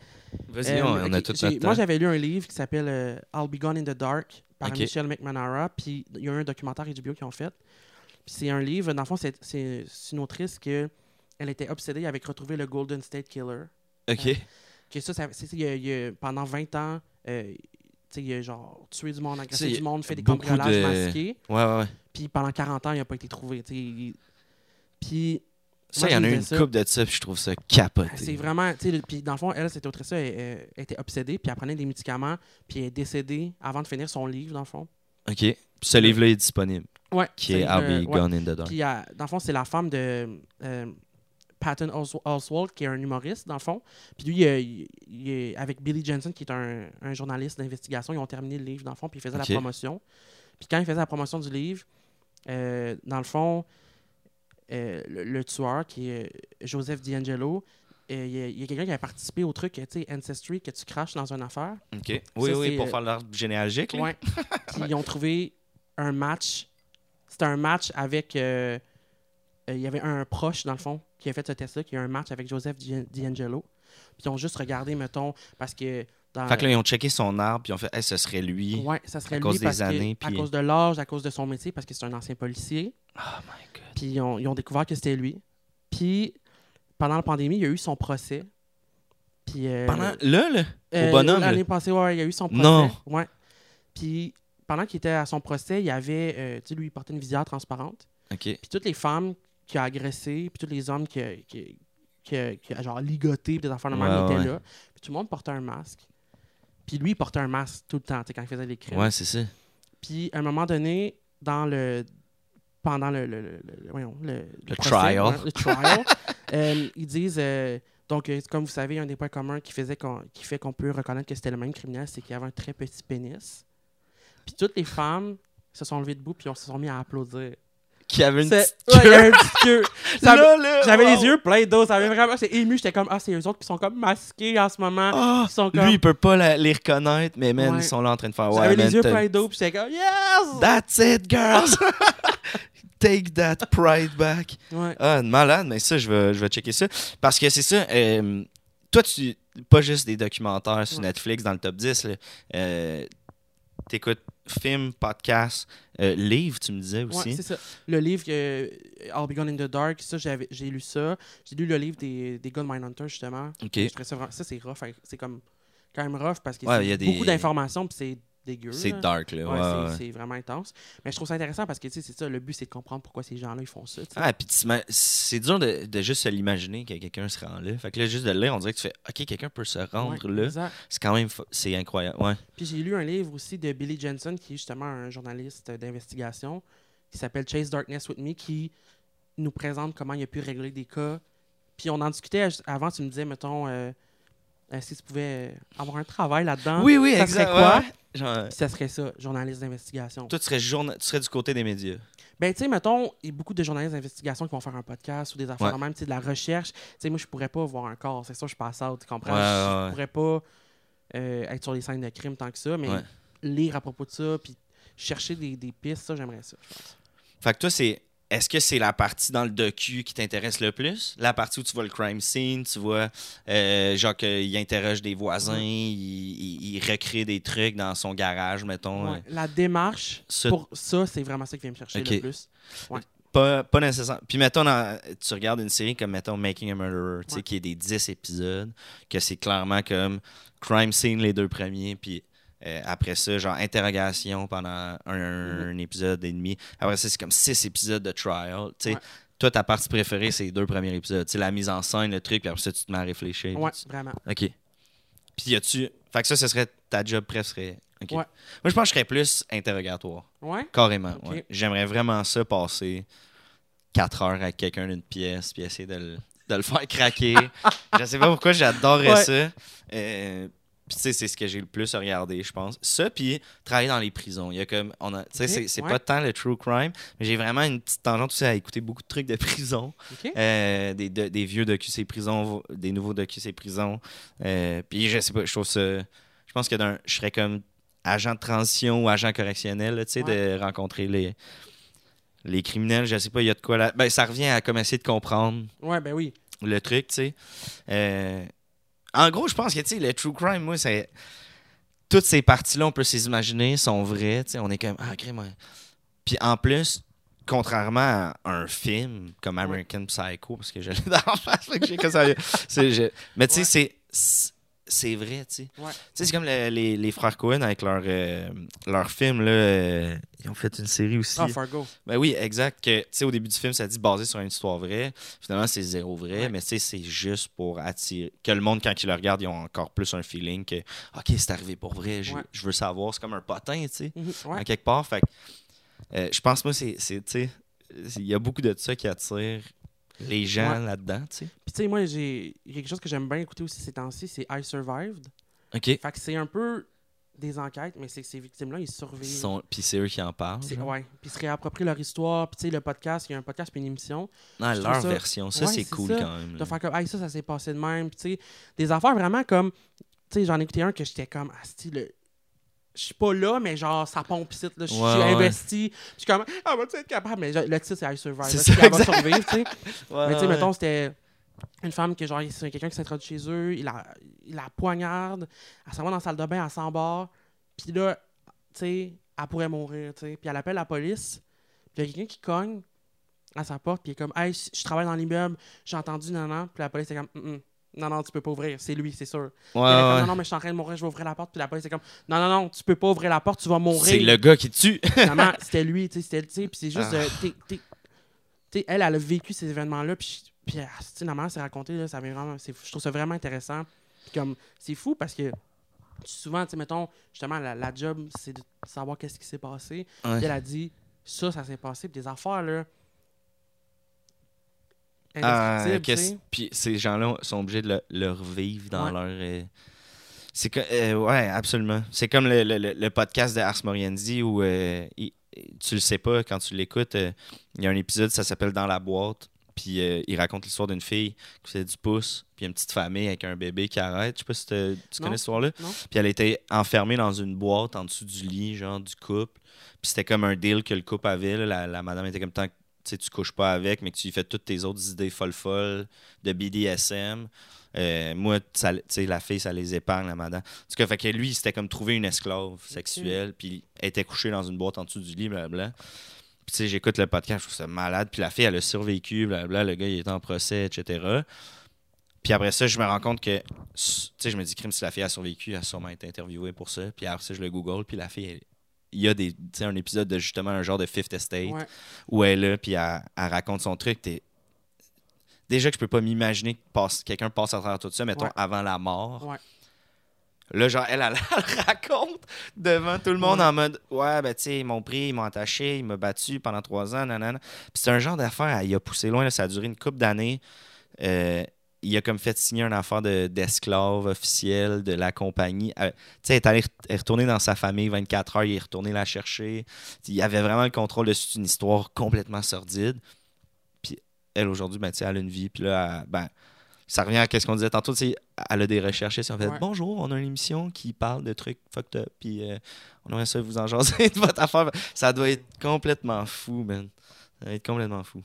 Vas-y, euh, on, a tout notre Moi, j'avais lu un livre qui s'appelle euh, I'll Be Gone in the Dark par Ok. Michelle McManara. Puis il y a eu un documentaire HBO qui ont fait. Puis c'est un livre, dans le fond, c'est une autrice que elle était obsédée avec retrouver le Golden State Killer. OK. Que ça, ça y a- y a- pendant 20 ans, euh, tu sais, il a genre tué du monde, agressé du monde, fait des cambriolages de- masqués. Ouais, ouais, ouais. Puis pendant 40 ans, il n'a pas été trouvé. Puis Ça, il y en a une ça. coupe de ça, puis je trouve ça capoté. c'est vraiment. Puis dans le fond, elle, cette autrice-là, elle, était obsédée, puis elle prenait des médicaments, puis elle est décédée avant de finir son livre, dans le fond. OK. Puis ce livre-là est disponible, Ouais. qui est I'll euh, Be ouais. Gone in the Dark. Puis euh, dans le fond, c'est la femme de euh, Patton Os- Oswalt, qui est un humoriste, dans le fond. Puis lui, il- il avec Billy Jensen, qui est un, un journaliste d'investigation, ils ont terminé le livre, dans le fond, puis il faisait Ok. la promotion. Puis quand il faisait la promotion du livre, euh, dans le fond, euh, le, le tueur, qui est euh, Joseph D'Angelo, il y a, quelqu'un qui a participé au truc, tu sais, Ancestry, que tu craches dans une affaire. OK. Oui, Ça, oui, pour faire l'arbre généalogique. Puis ils ont trouvé un match. C'était un match avec. il y avait un proche, dans le fond, qui a fait ce test-là, qui a un match avec Joseph D'Angelo. Puis ils ont juste regardé, mettons, parce que. Fait que là, ils ont checké son arbre, puis ils ont fait, hey, ce serait lui. ouais, ça serait à lui cause des parce années, à puis- cause de l'âge, à cause de son métier, parce que c'est un ancien policier. Oh my God. Puis ils ont, ils ont découvert que c'était lui. Puis pendant la pandémie, il y a eu son procès. Puis. euh, Pendant, là, là, euh, au bonhomme, L'année passée, ouais, il y a eu son procès. Non. Ouais. Puis pendant qu'il était à son procès, il y avait, euh, tu sais, lui, il portait une visière transparente. OK. Puis toutes les femmes qui a agressé, puis tous les hommes qui a, qui, qui genre ligoté, puis des affaires de même, Ouais, ils étaient ouais. là. Puis tout le monde portait un masque. Puis lui, il portait un masque tout le temps, quand il faisait les crimes. Ouais, c'est ça. Puis à un moment donné, dans le pendant le, le, le, le- voyons, le, Le procès, trial. euh, ils disent euh, donc euh, comme vous savez, un des points communs qui faisait qui fait qu'on peut reconnaître que c'était le même criminel, c'est qu'il avait un très petit pénis. Puis toutes les femmes se sont levées debout puis on se sont mis à applaudir. Qui avait une petite ouais, il y queue. avait là, J'avais wow. les yeux pleins d'eau, ça avait vraiment c'est ému, j'étais comme ah c'est eux autres qui sont comme masqués en ce moment. Ah, Ils sont comme lui, il peut pas la- les reconnaître, mais man, Ouais. ils sont là en train de faire. J'avais Ouais, les yeux pleins d'eau, puis j'étais comme yes. That's it, girls! Take that pride back. Ouais. Ah, malade, mais ça, je vais, je vais checker ça. Parce que c'est ça, euh, toi, tu. Pas juste des documentaires sur Ouais. Netflix dans le top 10, là. Euh, T'écoutes films, podcasts, euh, livres, tu me disais Ouais, aussi. c'est ça. Le livre euh, I'll Be Gone in the Dark, ça, j'ai lu ça. J'ai lu le livre des, des gars de Mindhunter, justement. ok. Ça, c'est rough. hein. C'est comme quand même rough parce que Ouais, c'est il y a des- beaucoup d'informations puis c'est dégueu. C'est là. dark, là. Ouais, Ouais, c'est- ouais. vraiment intense. Mais je trouve ça intéressant parce que, tu sais, c'est ça, le but, c'est de comprendre pourquoi ces gens-là, ils font ça. Ah, puis c'est dur de, de juste se l'imaginer que quelqu'un se rend là. Fait que là, juste de le lire, on dirait que tu fais OK, quelqu'un peut se rendre là. C'est quand même. C'est incroyable. Ouais. Puis j'ai lu un livre aussi de Billy Jensen, qui est justement un journaliste d'investigation, qui s'appelle Chase Darkness with Me, qui nous présente comment il a pu régler des cas. Puis on en discutait avant, tu me disais, mettons, euh, euh, si tu pouvais euh, avoir un travail là-dedans. Oui, oui, ça exact. serait quoi? ouais. Genre, Puis ça serait ça, journaliste d'investigation. toi, tu serais, journa- tu serais du côté des médias. Ben, tu sais, mettons, il y a beaucoup de journalistes d'investigation qui vont faire un podcast ou des affaires Ouais. même, tu sais, de la recherche. Tu sais, moi, je pourrais pas voir un corps, c'est ça, je passe out, tu comprends? Ouais, je ouais, ouais. pourrais pas euh, être sur les scènes de crime tant que ça, mais lire à propos de ça, puis chercher des, des pistes, ça, j'aimerais ça, je pense. Fait que toi, c'est. Est-ce que c'est la partie dans le docu qui t'intéresse le plus? La partie où tu vois le crime scene, tu vois, euh, genre qu'il interroge des voisins, Ouais. il, il- il recrée des trucs dans son garage, mettons. Ouais. euh, La démarche, ça- pour ça, c'est vraiment ça qui vient me chercher le plus. Pas, pas nécessairement. Puis mettons, dans- tu regardes une série comme, mettons, Making a Murderer, tu sais, qui est des 10 épisodes, que c'est clairement comme crime scene les deux premiers, puis euh, après ça, genre interrogation pendant un, un épisode et demi. Après ça, c'est comme 6 épisodes de trial. Tu sais, Ouais. toi, ta partie préférée, c'est les deux premiers épisodes. Tu sais, la mise en scène, le truc, puis après ça, tu te mets à réfléchir. Ouais, tu- vraiment. OK. Puis y a-tu. Fait que ça, ce serait ta job. OK. Ouais. Moi, je pense que je serais plus interrogatoire. Ouais? Carrément. Ouais. J'aimerais vraiment ça passer 4 heures avec quelqu'un d'une pièce puis essayer de le, de le faire craquer. je sais pas pourquoi j'adorerais ça. Euh, puis tu sais, c'est ce que j'ai le plus regardé, je pense. Ça, puis travailler dans les prisons. Il y a comme. On a, tu sais, c'est, ouais. pas tant le true crime, mais j'ai vraiment une petite tendance aussi à écouter beaucoup de trucs de prison. Euh, des, de- des vieux docu c'est prison, des nouveaux docu c'est prison. Euh, puis je sais pas, je trouve ça. Je pense que d'un, je serais comme agent de transition ou agent correctionnel, tu sais, de rencontrer les, les criminels. Je sais pas, il y a de quoi là. Ben, ça revient à comme essayer de comprendre Ouais, ben oui. le truc, tu sais. Euh, en gros, je pense que, tu sais, le true crime, moi, c'est. Toutes ces parties-là, on peut s'y imaginer, sont vraies, tu sais. On est comme, ah, crime. Puis en plus, contrairement à un film comme. American Psycho, parce que je l'ai dans la face, que j'ai que ça. Mais tu sais, c'est- c'est. Vrai, tu sais. Ouais. C'est comme le- les, les frères Cohen avec leur, euh, leur film, là. euh, ils ont fait une série aussi. Ah, Fargo. Ben oui, exact. Tu sais, au début du film, ça dit basé sur une histoire vraie. Finalement, c'est zéro vrai, Ouais. mais tu sais, c'est juste pour attirer. Que le monde, quand il le regarde, ils ont encore plus un feeling que, OK, c'est arrivé pour vrai, Ouais. je veux savoir. C'est comme un potin, tu sais, Mhm, en quelque part. Fait que, euh, je pense, moi, c'est. c'est, tu sais, il y a beaucoup de ça qui attire les gens Ouais. là-dedans, tu sais. Puis, tu sais, moi, j'ai il y a quelque chose que j'aime bien écouter aussi ces temps-ci, c'est I Survived. OK. Fait que c'est un peu des enquêtes, mais c'est que ces victimes-là, ils survivent. Sont- Puis c'est eux qui en parlent. Ouais. Puis ils se réapproprient leur histoire. Puis, tu sais, le podcast, il y a un podcast puis une émission. Non, je leur ça- version. Ça, Ouais, c'est cool ça. quand même. De faire comme, hey, ça, ça s'est passé de même. Puis, tu sais, des affaires vraiment comme. Tu sais, j'en ai écouté un que j'étais comme, ah, le. Je suis pas là, mais genre, ça pompe ici. là. Je suis Ouais, investi. Je suis comme, ah, vas-tu être capable? Mais genre, le titre, c'est I Survive. C'est ça, elle va survivre, tu sais. Ouais, Mais tu sais, mettons, c'était une femme que, genre, c'est quelqu'un qui s'introduit chez eux, il la, il la poignarde, elle s'en va dans la salle de bain, elle s'embarre, puis là, tu sais, elle pourrait mourir, tu sais. Puis elle appelle la police, puis il y a quelqu'un qui cogne à sa porte, puis il est comme, hey, je travaille dans l'immeuble, j'ai entendu, non, non. Puis la police est comme, Mm, mm. Non, non, tu peux pas ouvrir, c'est lui, c'est sûr. Ouais, est comme, ouais. non, non, mais je suis en train de mourir, je vais ouvrir la porte, puis la police est comme, non, non, non, tu peux pas ouvrir la porte, tu vas mourir. C'est le gars qui tue. Finalement, c'était lui, tu sais, c'était, tu sais, puis c'est juste, Ah. euh, t'es- t'es- elle, elle a vécu ces événements-là, puis, puis tu sais, la manière c'est raconté, là, ça vraiment, c'est, je trouve ça vraiment intéressant. Puis comme, c'est fou parce que souvent, tu sais, mettons, justement, la, la job, c'est de savoir qu'est-ce qui s'est passé. Ouais. Puis elle a dit, ça, ça s'est passé, puis des affaires, là, Ah, sais. Puis ces gens-là sont obligés de le, le revivre dans Ouais. leur. euh, C'est que, euh, ouais, absolument. C'est comme le, le- le- podcast de Ars Moriendi où euh, il- tu le sais pas quand tu l'écoutes. euh, Il y a un épisode, ça s'appelle Dans la boîte. Puis euh, il raconte l'histoire d'une fille qui fait du pouce, puis une petite famille avec un bébé qui arrête. Je sais pas si tu connais cette histoire-là. Puis elle était enfermée dans une boîte en dessous du lit, genre du couple. Puis c'était comme un deal que le couple avait. là. La, la madame était comme tant tu tu couches pas avec, mais que tu fais toutes tes autres idées folles-folles de BDSM. Euh, moi, ça- la fille, ça les épargne, la madame. En tout fait que lui, il s'était comme trouvé une esclave sexuelle, puis elle était couchée dans une boîte en dessous du lit, blablabla. Puis tu sais, j'écoute le podcast, je trouve ça malade. Puis la fille, elle a survécu, blablabla. Le gars, il est en procès, etc. Puis après ça, je me rends compte que, tu sais, je me dis, crime, si la fille a survécu, elle a sûrement été interviewée pour ça. Puis après ça, je le google, puis la fille, elle- il y a des, un épisode de justement un genre de Fifth Estate Ouais. où elle est là, puis elle, elle raconte son truc. T'es- Déjà que je peux pas m'imaginer que passe- quelqu'un passe à travers tout ça, mettons, Ouais. avant la mort. Ouais. Là, genre, elle, elle, elle le raconte devant tout le monde en mode Ouais, ben, tu sais, ils m'ont pris, ils m'ont attaché, ils m'ont battu pendant trois ans, nanana. Puis c'est un genre d'affaire, y a poussé loin, là, ça a duré une couple d'années. Euh, il a comme fait signer une affaire de- d'esclave officiel de la compagnie. Euh, tu sais, il est allé re- est retourné dans sa famille 24 heures, il est retourné la chercher. Il avait vraiment le contrôle de une histoire complètement sordide. Puis elle, aujourd'hui, ben, tu sais, elle a une vie. Puis là, elle- ben, ça revient à ce qu'on disait tantôt. Elle a des recherches. On fait Ouais. Bonjour, on a une émission qui parle de trucs fucked up. Puis euh, on aimerait ça vous en jaser de votre affaire. Ça doit être complètement fou, man. Ça doit être complètement fou.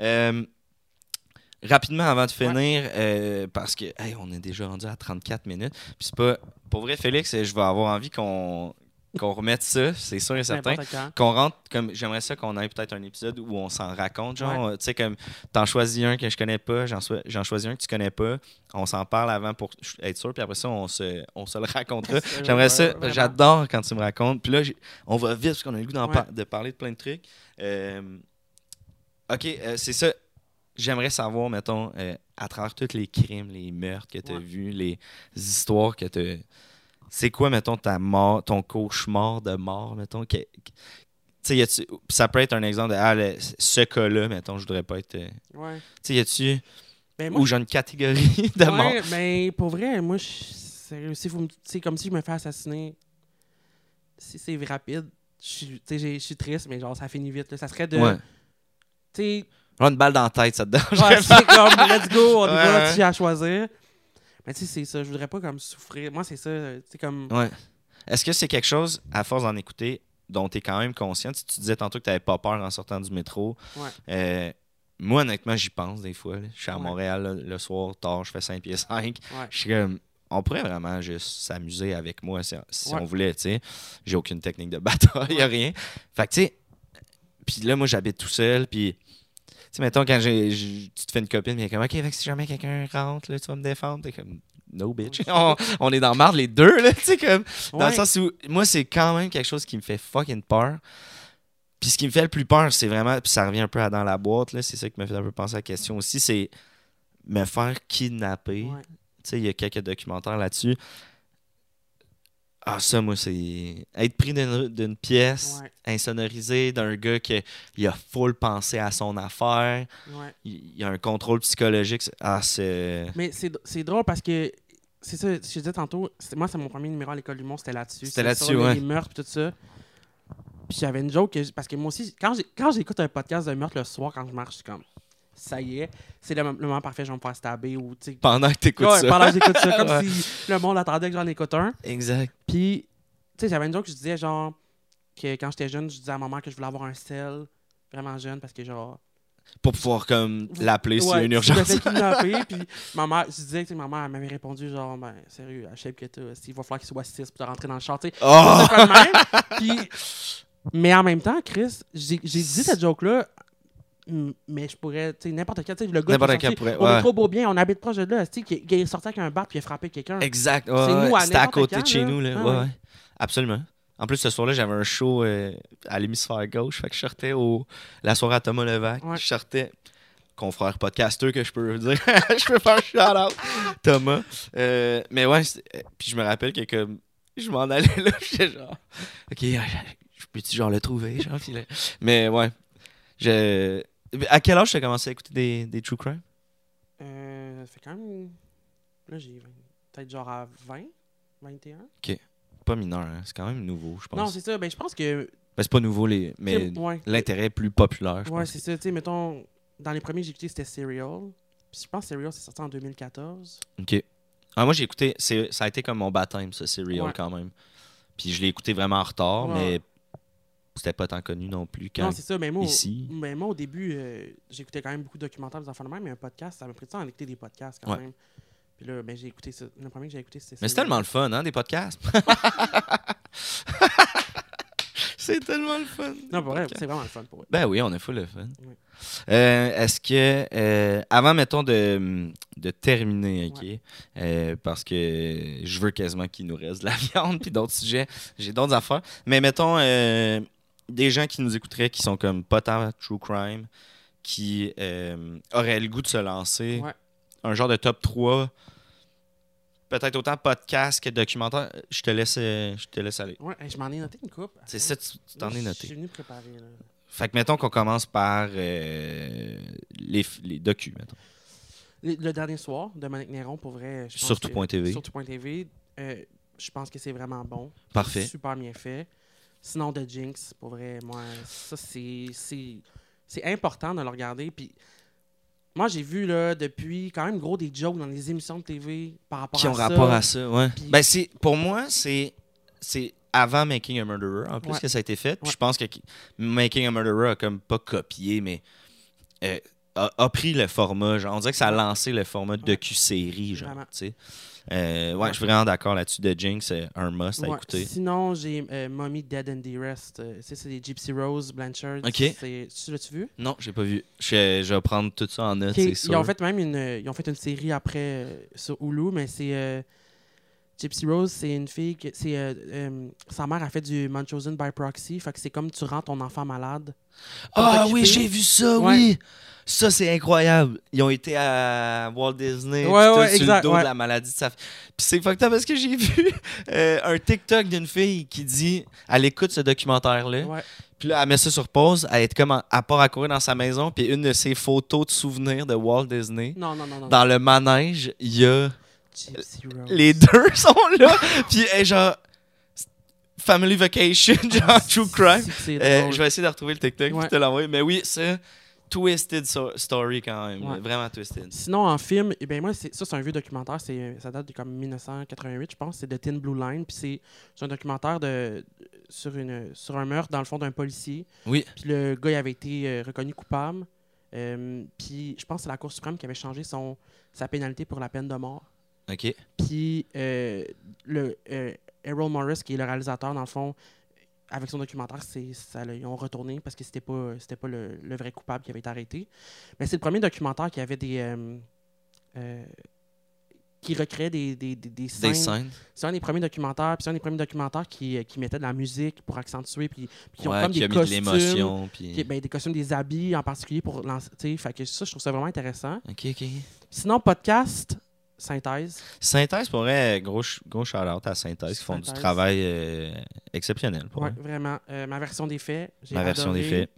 Euh, rapidement, avant de finir, euh, parce que hey, on est déjà rendu à 34 minutes. Puis c'est pas. Pour vrai, Félix, je vais avoir envie qu'on qu'on remette ça, c'est sûr et certain. Qu'on rentre comme. J'aimerais ça qu'on ait peut-être un épisode où on s'en raconte. Genre, Ouais. tu sais, comme t'en choisis un que je connais pas, j'en j'en choisis un que tu connais pas. On s'en parle avant pour être sûr, puis après ça, on se, on se le racontera. J'aimerais ça. J'adore quand tu me racontes. Puis là, on va vite parce qu'on a le goût Ouais. par- de parler de plein de trucs. Euh, ok, euh, c'est ça. J'aimerais savoir, mettons, euh, à travers tous les crimes, les meurtres que tu as Ouais. vus, les histoires que tu C'est quoi, mettons, ta mort, ton cauchemar de mort, mettons? que- que- tu ça peut être un exemple de ah, le- ce cas-là, mettons, je voudrais pas être. euh, Ouais. Tu sais, y a-tu. Ben, Ou j'ai une catégorie de mort? Mais pour vrai, moi, sérieux, c'est comme si je me fais assassiner. Si c'est rapide, je suis triste, mais genre, ça finit vite. là. Ça serait de. Ouais. Tu sais, Genre une balle dans la tête, ça te dérange? ouais, c'est comme, let's go, on y va, ouais. tu as à choisir. Mais tu sais, c'est ça, je voudrais pas comme souffrir. Moi, c'est ça, tu comme. Ouais. Est-ce que c'est quelque chose, à force d'en écouter, dont tu es quand même conscient? Tu, tu disais tantôt que tu n'avais pas peur en sortant du métro. Ouais. Euh, moi, honnêtement, j'y pense des fois. là. Je suis à Ouais. Montréal là, le soir, tard, je fais 5 pieds 5. Ouais. Je suis comme, on pourrait vraiment juste s'amuser avec moi si, on voulait, tu sais. J'ai aucune technique de bataille, il a rien. Fait que, tu sais, puis là, moi, j'habite tout seul, puis, sais, mettons, quand j'ai, tu te fais une copine, mais comme, OK, fait que si jamais quelqu'un rentre, là, tu vas me défendre, t'es comme, no, bitch. on, on est dans marde les deux, là, tu sais, comme, dans le sens où, moi, c'est quand même quelque chose qui me fait fucking peur. Puis ce qui me fait le plus peur, c'est vraiment, puis ça revient un peu à dans la boîte, là, c'est ça qui me fait un peu penser à la question aussi, c'est me faire kidnapper. Ouais. Tu sais, il y a quelques documentaires là-dessus. Ah, ça, moi, c'est. Être pris d'une pièce Ouais. insonorisée d'un gars qui il a full pensé à son affaire. Ouais. Il il y a un contrôle psychologique. Ah, c'est. Mais c'est drôle parce que c'est ça, je te disais tantôt, moi, c'est mon premier numéro à l'école du monde, c'était là-dessus. C'était là-dessus, ouais. Les meurtres tout ça. Puis j'avais une joke, que parce que moi aussi, quand j'écoute un podcast de meurtre le soir, quand je marche, je suis comme, ça y est, c'est le, le moment parfait, je vais me faire stabber ou, tu. Pendant que t'écoutes Ouais, ça. pendant que j'écoute ça, comme Ouais. si le monde attendait que j'en écoute un. Exact. Puis, tu sais, j'avais une joke que je disais, genre, que quand j'étais jeune, je disais à maman que je voulais avoir un sel, vraiment jeune, parce que, genre, Pour pouvoir, comme, l'appeler s'il y a Ouais, une je urgence. fais kidnapper, puis maman, je disais que tu sais, maman elle m'avait répondu genre ben sérieux, à shape que t'as, il va falloir qu'il soit 6 pour te rentrer dans le char, tu sais. Oh! Puis mais en même temps, Chris, j'ai j'ai dit cette joke là mais je pourrais, tu sais, n'importe quel, tu sais, le gars qui est sorti pourrait, au ouais. métro Beaubien, on habite proche de là, tu sais, qui, qui est sorti avec un bat puis il a frappé quelqu'un. Exact. ouais, C'est ouais. nous à C'était à côté quand, de chez là. nous. Là. Ah ouais, ouais. Absolument. En plus, ce soir-là, j'avais un show euh, à l'hémisphère gauche. Fait que je sortais au... la soirée à Thomas Levac. Je sortais confrère podcasteur que je peux dire. je peux faire shout-out. Thomas. Euh, mais ouais, euh, puis je me rappelle que comme je m'en allais là, j'étais genre, OK, je peux-tu genre le trouver? Genre, Mais ouais. Je... À quel âge tu as commencé à écouter des, des true crime? Euh, ça fait quand même là j'ai peut-être genre à 20, 21. Pas mineur, hein. c'est quand même nouveau, je pense. Non, c'est ça, ben je pense que Ben, c'est pas nouveau, les... mais ouais. l'intérêt est plus populaire, je Ouais, pense. c'est ça. Tu sais, mettons, dans les premiers que j'ai écoutés, c'était Serial. Puis je pense que Serial, c'est sorti en 2014. OK. Ah, moi, j'ai écouté. Ça a été comme mon baptême, ça, Ouais. quand même. Puis je l'ai écouté vraiment en retard, mais c'était pas tant connu non plus quand Non, c'est ça. Mais moi, au- ici. mais moi au début, euh, j'écoutais quand même beaucoup de documentaires des enfants de même, mais un podcast, ça m'a pris du temps d'écouter des podcasts quand Ouais. même. Puis là, ben, j'ai écouté ça. Le premier que j'ai écouté, c'était Mais c'est tellement le fun, hein, des podcasts. c'est tellement le fun. Non, pour vrai, c'est vraiment le fun pour eux. Ben oui, on a full le fun. Oui. Euh, Est-ce que, euh, avant, mettons, de, de terminer, OK, euh, parce que je veux quasiment qu'il nous reste de la viande puis d'autres sujets, j'ai d'autres affaires, mais mettons, des gens qui nous écouteraient qui sont comme pas tant true crime, qui euh, auraient le goût de se lancer, Ouais. un genre de top 3, peut-être autant podcast que documentaire, je te laisse, euh, je te laisse aller. Ouais, je m'en ai noté une coupe. C'est ça, tu t'en es Je noté. suis venu préparer. Là. Fait que mettons qu'on commence par euh, les, les docus, mettons. Le, le dernier soir de Monique Néron, pour vrai. je pense Surtout que- point TV. Surtout point TV. euh, je pense que c'est vraiment bon. Parfait. Super bien fait. Sinon, The Jinx, pour vrai, moi, ça, c'est. c'est- C'est important de le regarder. Puis. Moi, j'ai vu, là, depuis quand même gros des jokes dans les émissions de TV par rapport Qui à ont ça. rapport à ça, ouais. Puis- Ben, c'est, pour moi, c'est, c'est avant Making a Murderer, en plus, Ouais. que ça a été fait. Puis Ouais. je pense que Making a Murderer a comme pas copié, mais euh, a, a pris le format. Genre, on dirait que ça a lancé le format docu-série, genre, tu sais. Euh, ouais, je suis vraiment d'accord là-dessus. De Jinx, c'est un must à Ouais. écouter. Sinon, j'ai euh, Mommy Dead and Rest. Euh, c'est c'est des Gypsy Rose, Blanchard. Ok. Tu l'as-tu vu? Non, j'ai pas vu. Je, je vais prendre tout ça en note, Ok, c'est sûr. Ils ont fait même une, ils ont fait une série après euh, sur Hulu, mais c'est euh, Gypsy Rose, c'est une fille que c'est euh, euh, sa mère a fait du Munchausen by proxy, fait que c'est comme tu rends ton enfant malade. Ah oui, j'ai vu ça, Ouais. oui. Ça, c'est incroyable. Ils ont été à Walt Disney Ouais, tout, ouais, sur exact, le dos ouais. de la maladie de sa fille. Puis c'est fucked up parce que j'ai vu euh, un TikTok d'une fille qui dit elle écoute ce documentaire-là. Puis là, elle met ça sur pause. Elle est comme en- à part à courir dans sa maison. Puis une de ses photos de souvenirs de Walt Disney. Non, non, non, non. Dans le manège, il y a. Les deux sont là. Puis elle est genre. Family Vacation, genre True Crime. Euh, je vais essayer de retrouver le TikTok et te l'envoyer. Mais oui, c'est twisted so- story quand même. Ouais. Vraiment twisted. Sinon, en film, eh ben moi, c'est- ça, c'est un vieux documentaire. C'est, ça date de comme 1988, je pense. C'est de Tin Blue Line. Puis c'est, un documentaire de, sur, une, sur un meurtre, dans le fond, d'un policier. Oui. Puis le gars, il avait été euh, reconnu coupable. Euh, puis je pense que c'est la Cour suprême qui avait changé son, sa pénalité pour la peine de mort. OK. Puis euh, le euh, Errol Morris, qui est le réalisateur, dans le fond, avec son documentaire, c'est, ça, ils ont retourné parce que c'était pas, c'était pas le, le vrai coupable qui avait été arrêté. Mais c'est le premier documentaire qui avait des. euh, euh, qui recréait des, des, des, des scènes. C'est un des premiers documentaires, puis c'est un des premiers documentaires qui, euh, qui mettait de la musique pour accentuer, puis, puis qui ont comme qui des a mis de qui- Puis... ben, des costumes, des habits en particulier pour lancer. Fait que ça, je trouve ça vraiment intéressant. OK, OK. Sinon, podcast, synthèse? Synthèse, pour vrai, gros, gros shout-out à Synthèse qui font du travail euh, exceptionnel. Pour Ouais, vraiment. Euh, ma version des faits. Ma version des faits.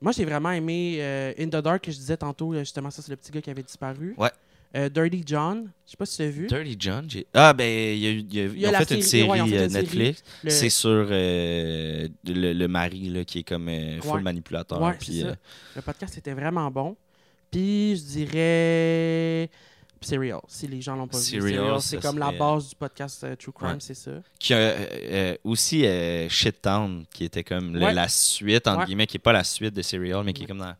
Moi, j'ai vraiment aimé euh, In the Dark, que je disais tantôt. Justement, ça, c'est le petit gars qui avait disparu. Ouais. Euh, Dirty John. Je sais pas si tu l'as vu. Dirty John. Ah, ben, il y a, y a- a fait une série- ouais, fait une. Netflix. Le- C'est sur le, le mari là, qui est comme full Ouais. manipulateur. Ouais, puis, ça. Le podcast était vraiment bon. Puis, je dirais. Serial, si les gens l'ont pas Serial, vu. Serial, c'est comme la base du podcast euh, True Crime, Ouais. c'est ça. qui a euh, euh, aussi euh, Shit Town, qui était comme le- Ouais. la suite, entre Ouais. guillemets, qui n'est pas la suite de Serial, mais qui est comme dans,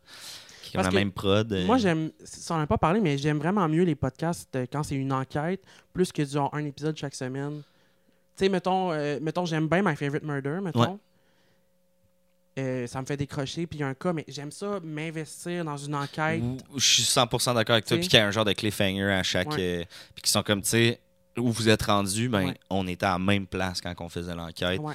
qui est comme Parce la même prod. euh. Moi, j'aime, ça on n'a pas parlé, mais j'aime vraiment mieux les podcasts euh, quand c'est une enquête, plus que genre un épisode chaque semaine. Tu sais, mettons, euh, mettons j'aime bien My Favorite Murder, mettons. Euh, ça me fait décrocher, puis il y a un cas, mais j'aime ça m'investir dans une enquête. Je suis 100% d'accord avec toi. Puis qu'il y a un genre de cliffhanger à chaque. Ouais. euh, puis qui sont comme, tu sais, où vous êtes rendu, ben, Ouais. on était à la même place quand on faisait l'enquête. Ouais.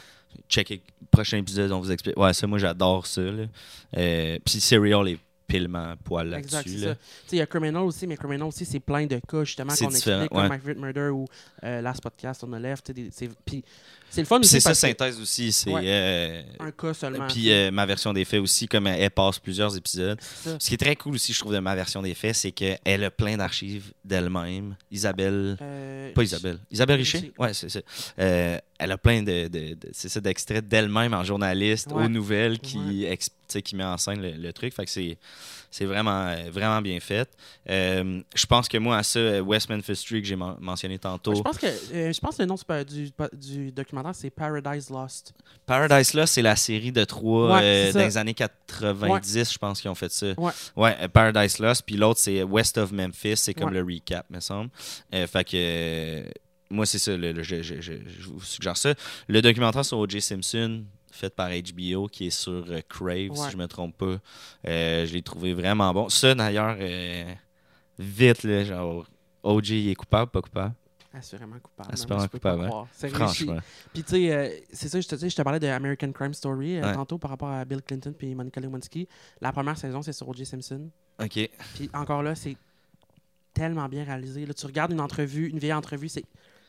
Checker prochain épisode, on vous explique. Ouais, ça, moi, j'adore ça. Euh, puis Serial est pilement poil là-dessus. c'est là. ça. Tu sais, il y a Criminal aussi, mais Criminal aussi, c'est plein de cas, justement, qu'on explique, comme ouais. My Favorite Murder ou euh, Last Podcast on the Left. Puis c'est le fun c'est ça, synthèse aussi. C'est. Ouais. euh, un cas seulement. Puis euh, ma version des faits aussi, comme elle, passe plusieurs épisodes. Ce qui est très cool aussi, je trouve, de ma version des faits, c'est qu'elle a plein d'archives d'elle-même. Isabelle. Euh, Pas Isabelle. Isabelle Richer? Richer? Ouais, c'est ça. Elle a plein de, de- de- c'est ça, d'extraits d'elle-même en journaliste, Ouais. aux nouvelles, qui, sais, qui met en scène le, le truc. Fait que c'est, c'est vraiment, euh, vraiment bien fait. Euh, je pense que moi, à ça, euh, West Memphis Street, que j'ai men- mentionné tantôt, Je pense que euh, je pense que le nom du, du, documentaire c'est Paradise Lost. Paradise Lost, c'est la série de trois Ouais, euh, dans les années 90, je pense, qu'ils ont fait ça. Ouais. Ouais, Paradise Lost. Puis l'autre, c'est West of Memphis. C'est comme Ouais. le recap, me semble. Fait que. Moi, c'est ça. le- le- je, je- je- je vous suggère ça. Le documentaire sur O.J. Simpson, fait par HBO, qui est sur euh, Crave, Ouais. si je me trompe pas. euh, je l'ai trouvé vraiment bon. Ça, d'ailleurs, euh, vite, là, genre, O.J. est coupable, pas coupable? Assurément coupable. Assurément peux pas coupable, hein. Franchement. Puis tu sais, euh, c'est ça, je te, dis, je te parlais de American Crime Story euh, Ouais. tantôt par rapport à Bill Clinton puis Monica Lewinsky. La première saison, c'est sur O.J. Simpson. OK. Puis encore là, c'est tellement bien réalisé. Là, tu regardes une entrevue, une vieille entrevue, c'est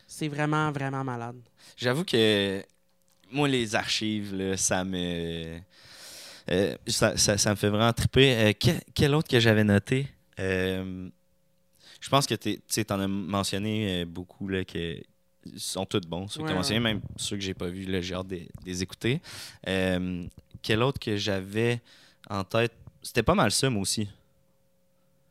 c'est vraiment, vraiment malade. J'avoue que moi, les archives, là, ça me. euh, ça, ça- ça me fait vraiment triper. Euh, quel, quel autre que j'avais noté? Euh, je pense que tu en as mentionné beaucoup là, que sont tous bons. Ceux que mentionnés, ouais. même ceux que j'ai pas vus, j'ai hâte de, de les écouter. Quel autre que j'avais en tête? C'était pas mal ça, moi aussi.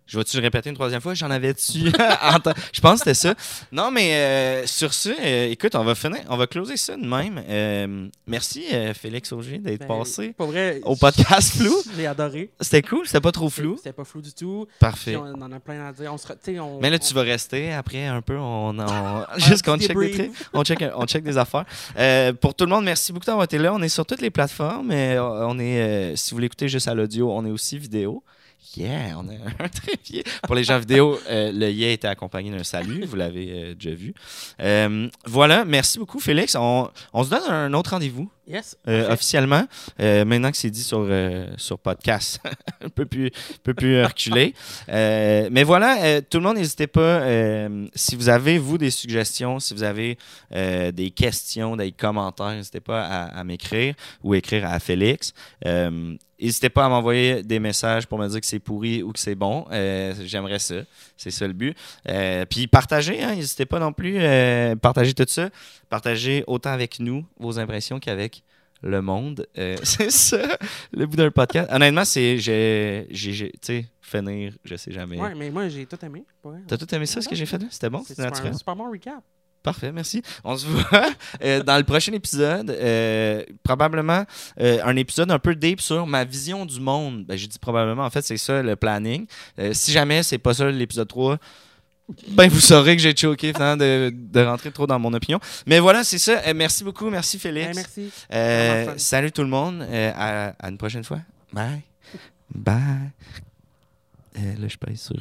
Je vais-tu le répéter une troisième fois? J'en avais dessus. en tête. Je pense que c'était ça. Non, mais euh, sur ce, euh, écoute, on va finir, on va closer ça de même. Euh, merci, Félix Auger, d'être Ben, passé Pour vrai, au podcast flou. J'ai adoré. C'était cool, c'était pas trop flou. C'était pas flou du tout. Parfait. Puis on en a plein à dire. On on- Mais là, on- tu vas rester après un peu, on, juste qu'on check des on check, on check des affaires. Pour tout le monde, merci beaucoup d'avoir été là. On est sur toutes les plateformes. on est, si vous l'écoutez juste à l'audio, on est aussi vidéo. Yeah, on a un trépied. Pour les gens vidéo, euh, le yeah était accompagné d'un salut. Vous l'avez euh, déjà vu. Euh, voilà, merci beaucoup, Félix. On, on se donne un autre rendez-vous. Yes. Euh, officiellement, euh, maintenant que c'est dit sur, euh, sur podcast, un peu plus, un peu plus reculé. Euh, mais voilà, tout le monde, n'hésitez pas. si vous avez, vous, des suggestions, si vous avez des questions, des commentaires, n'hésitez pas à, à m'écrire ou écrire à Félix. N'hésitez pas à m'envoyer des messages pour me dire que c'est pourri ou que c'est bon. Euh, J'aimerais ça. C'est ça le but. Euh, puis partagez, hein, n'hésitez pas non plus. Euh, partagez tout ça. Partagez autant avec nous vos impressions qu'avec le monde. Euh, c'est ça, le bout d'un podcast. Honnêtement, c'est. j'ai- Tu sais, finir, je sais jamais. Ouais, mais moi, j'ai tout aimé. Ouais. T'as tout aimé ça, ce que j'ai fait là? C'était bon? C'est C'était naturel? super bon recap. Parfait, merci. On se voit euh, dans le prochain épisode. euh, probablement euh, un épisode un peu deep sur ma vision du monde. Ben, j'ai dit probablement, en fait, c'est ça le planning. Si jamais c'est pas ça l'épisode 3, ben vous saurez que j'ai choqué finalement de, de rentrer trop dans mon opinion. Mais voilà, c'est ça. Euh, merci beaucoup. Merci Félix. Ouais, merci. Euh, fun. salut tout le monde. Euh, à, à une prochaine fois. Bye. Bye. Là, je pèse sur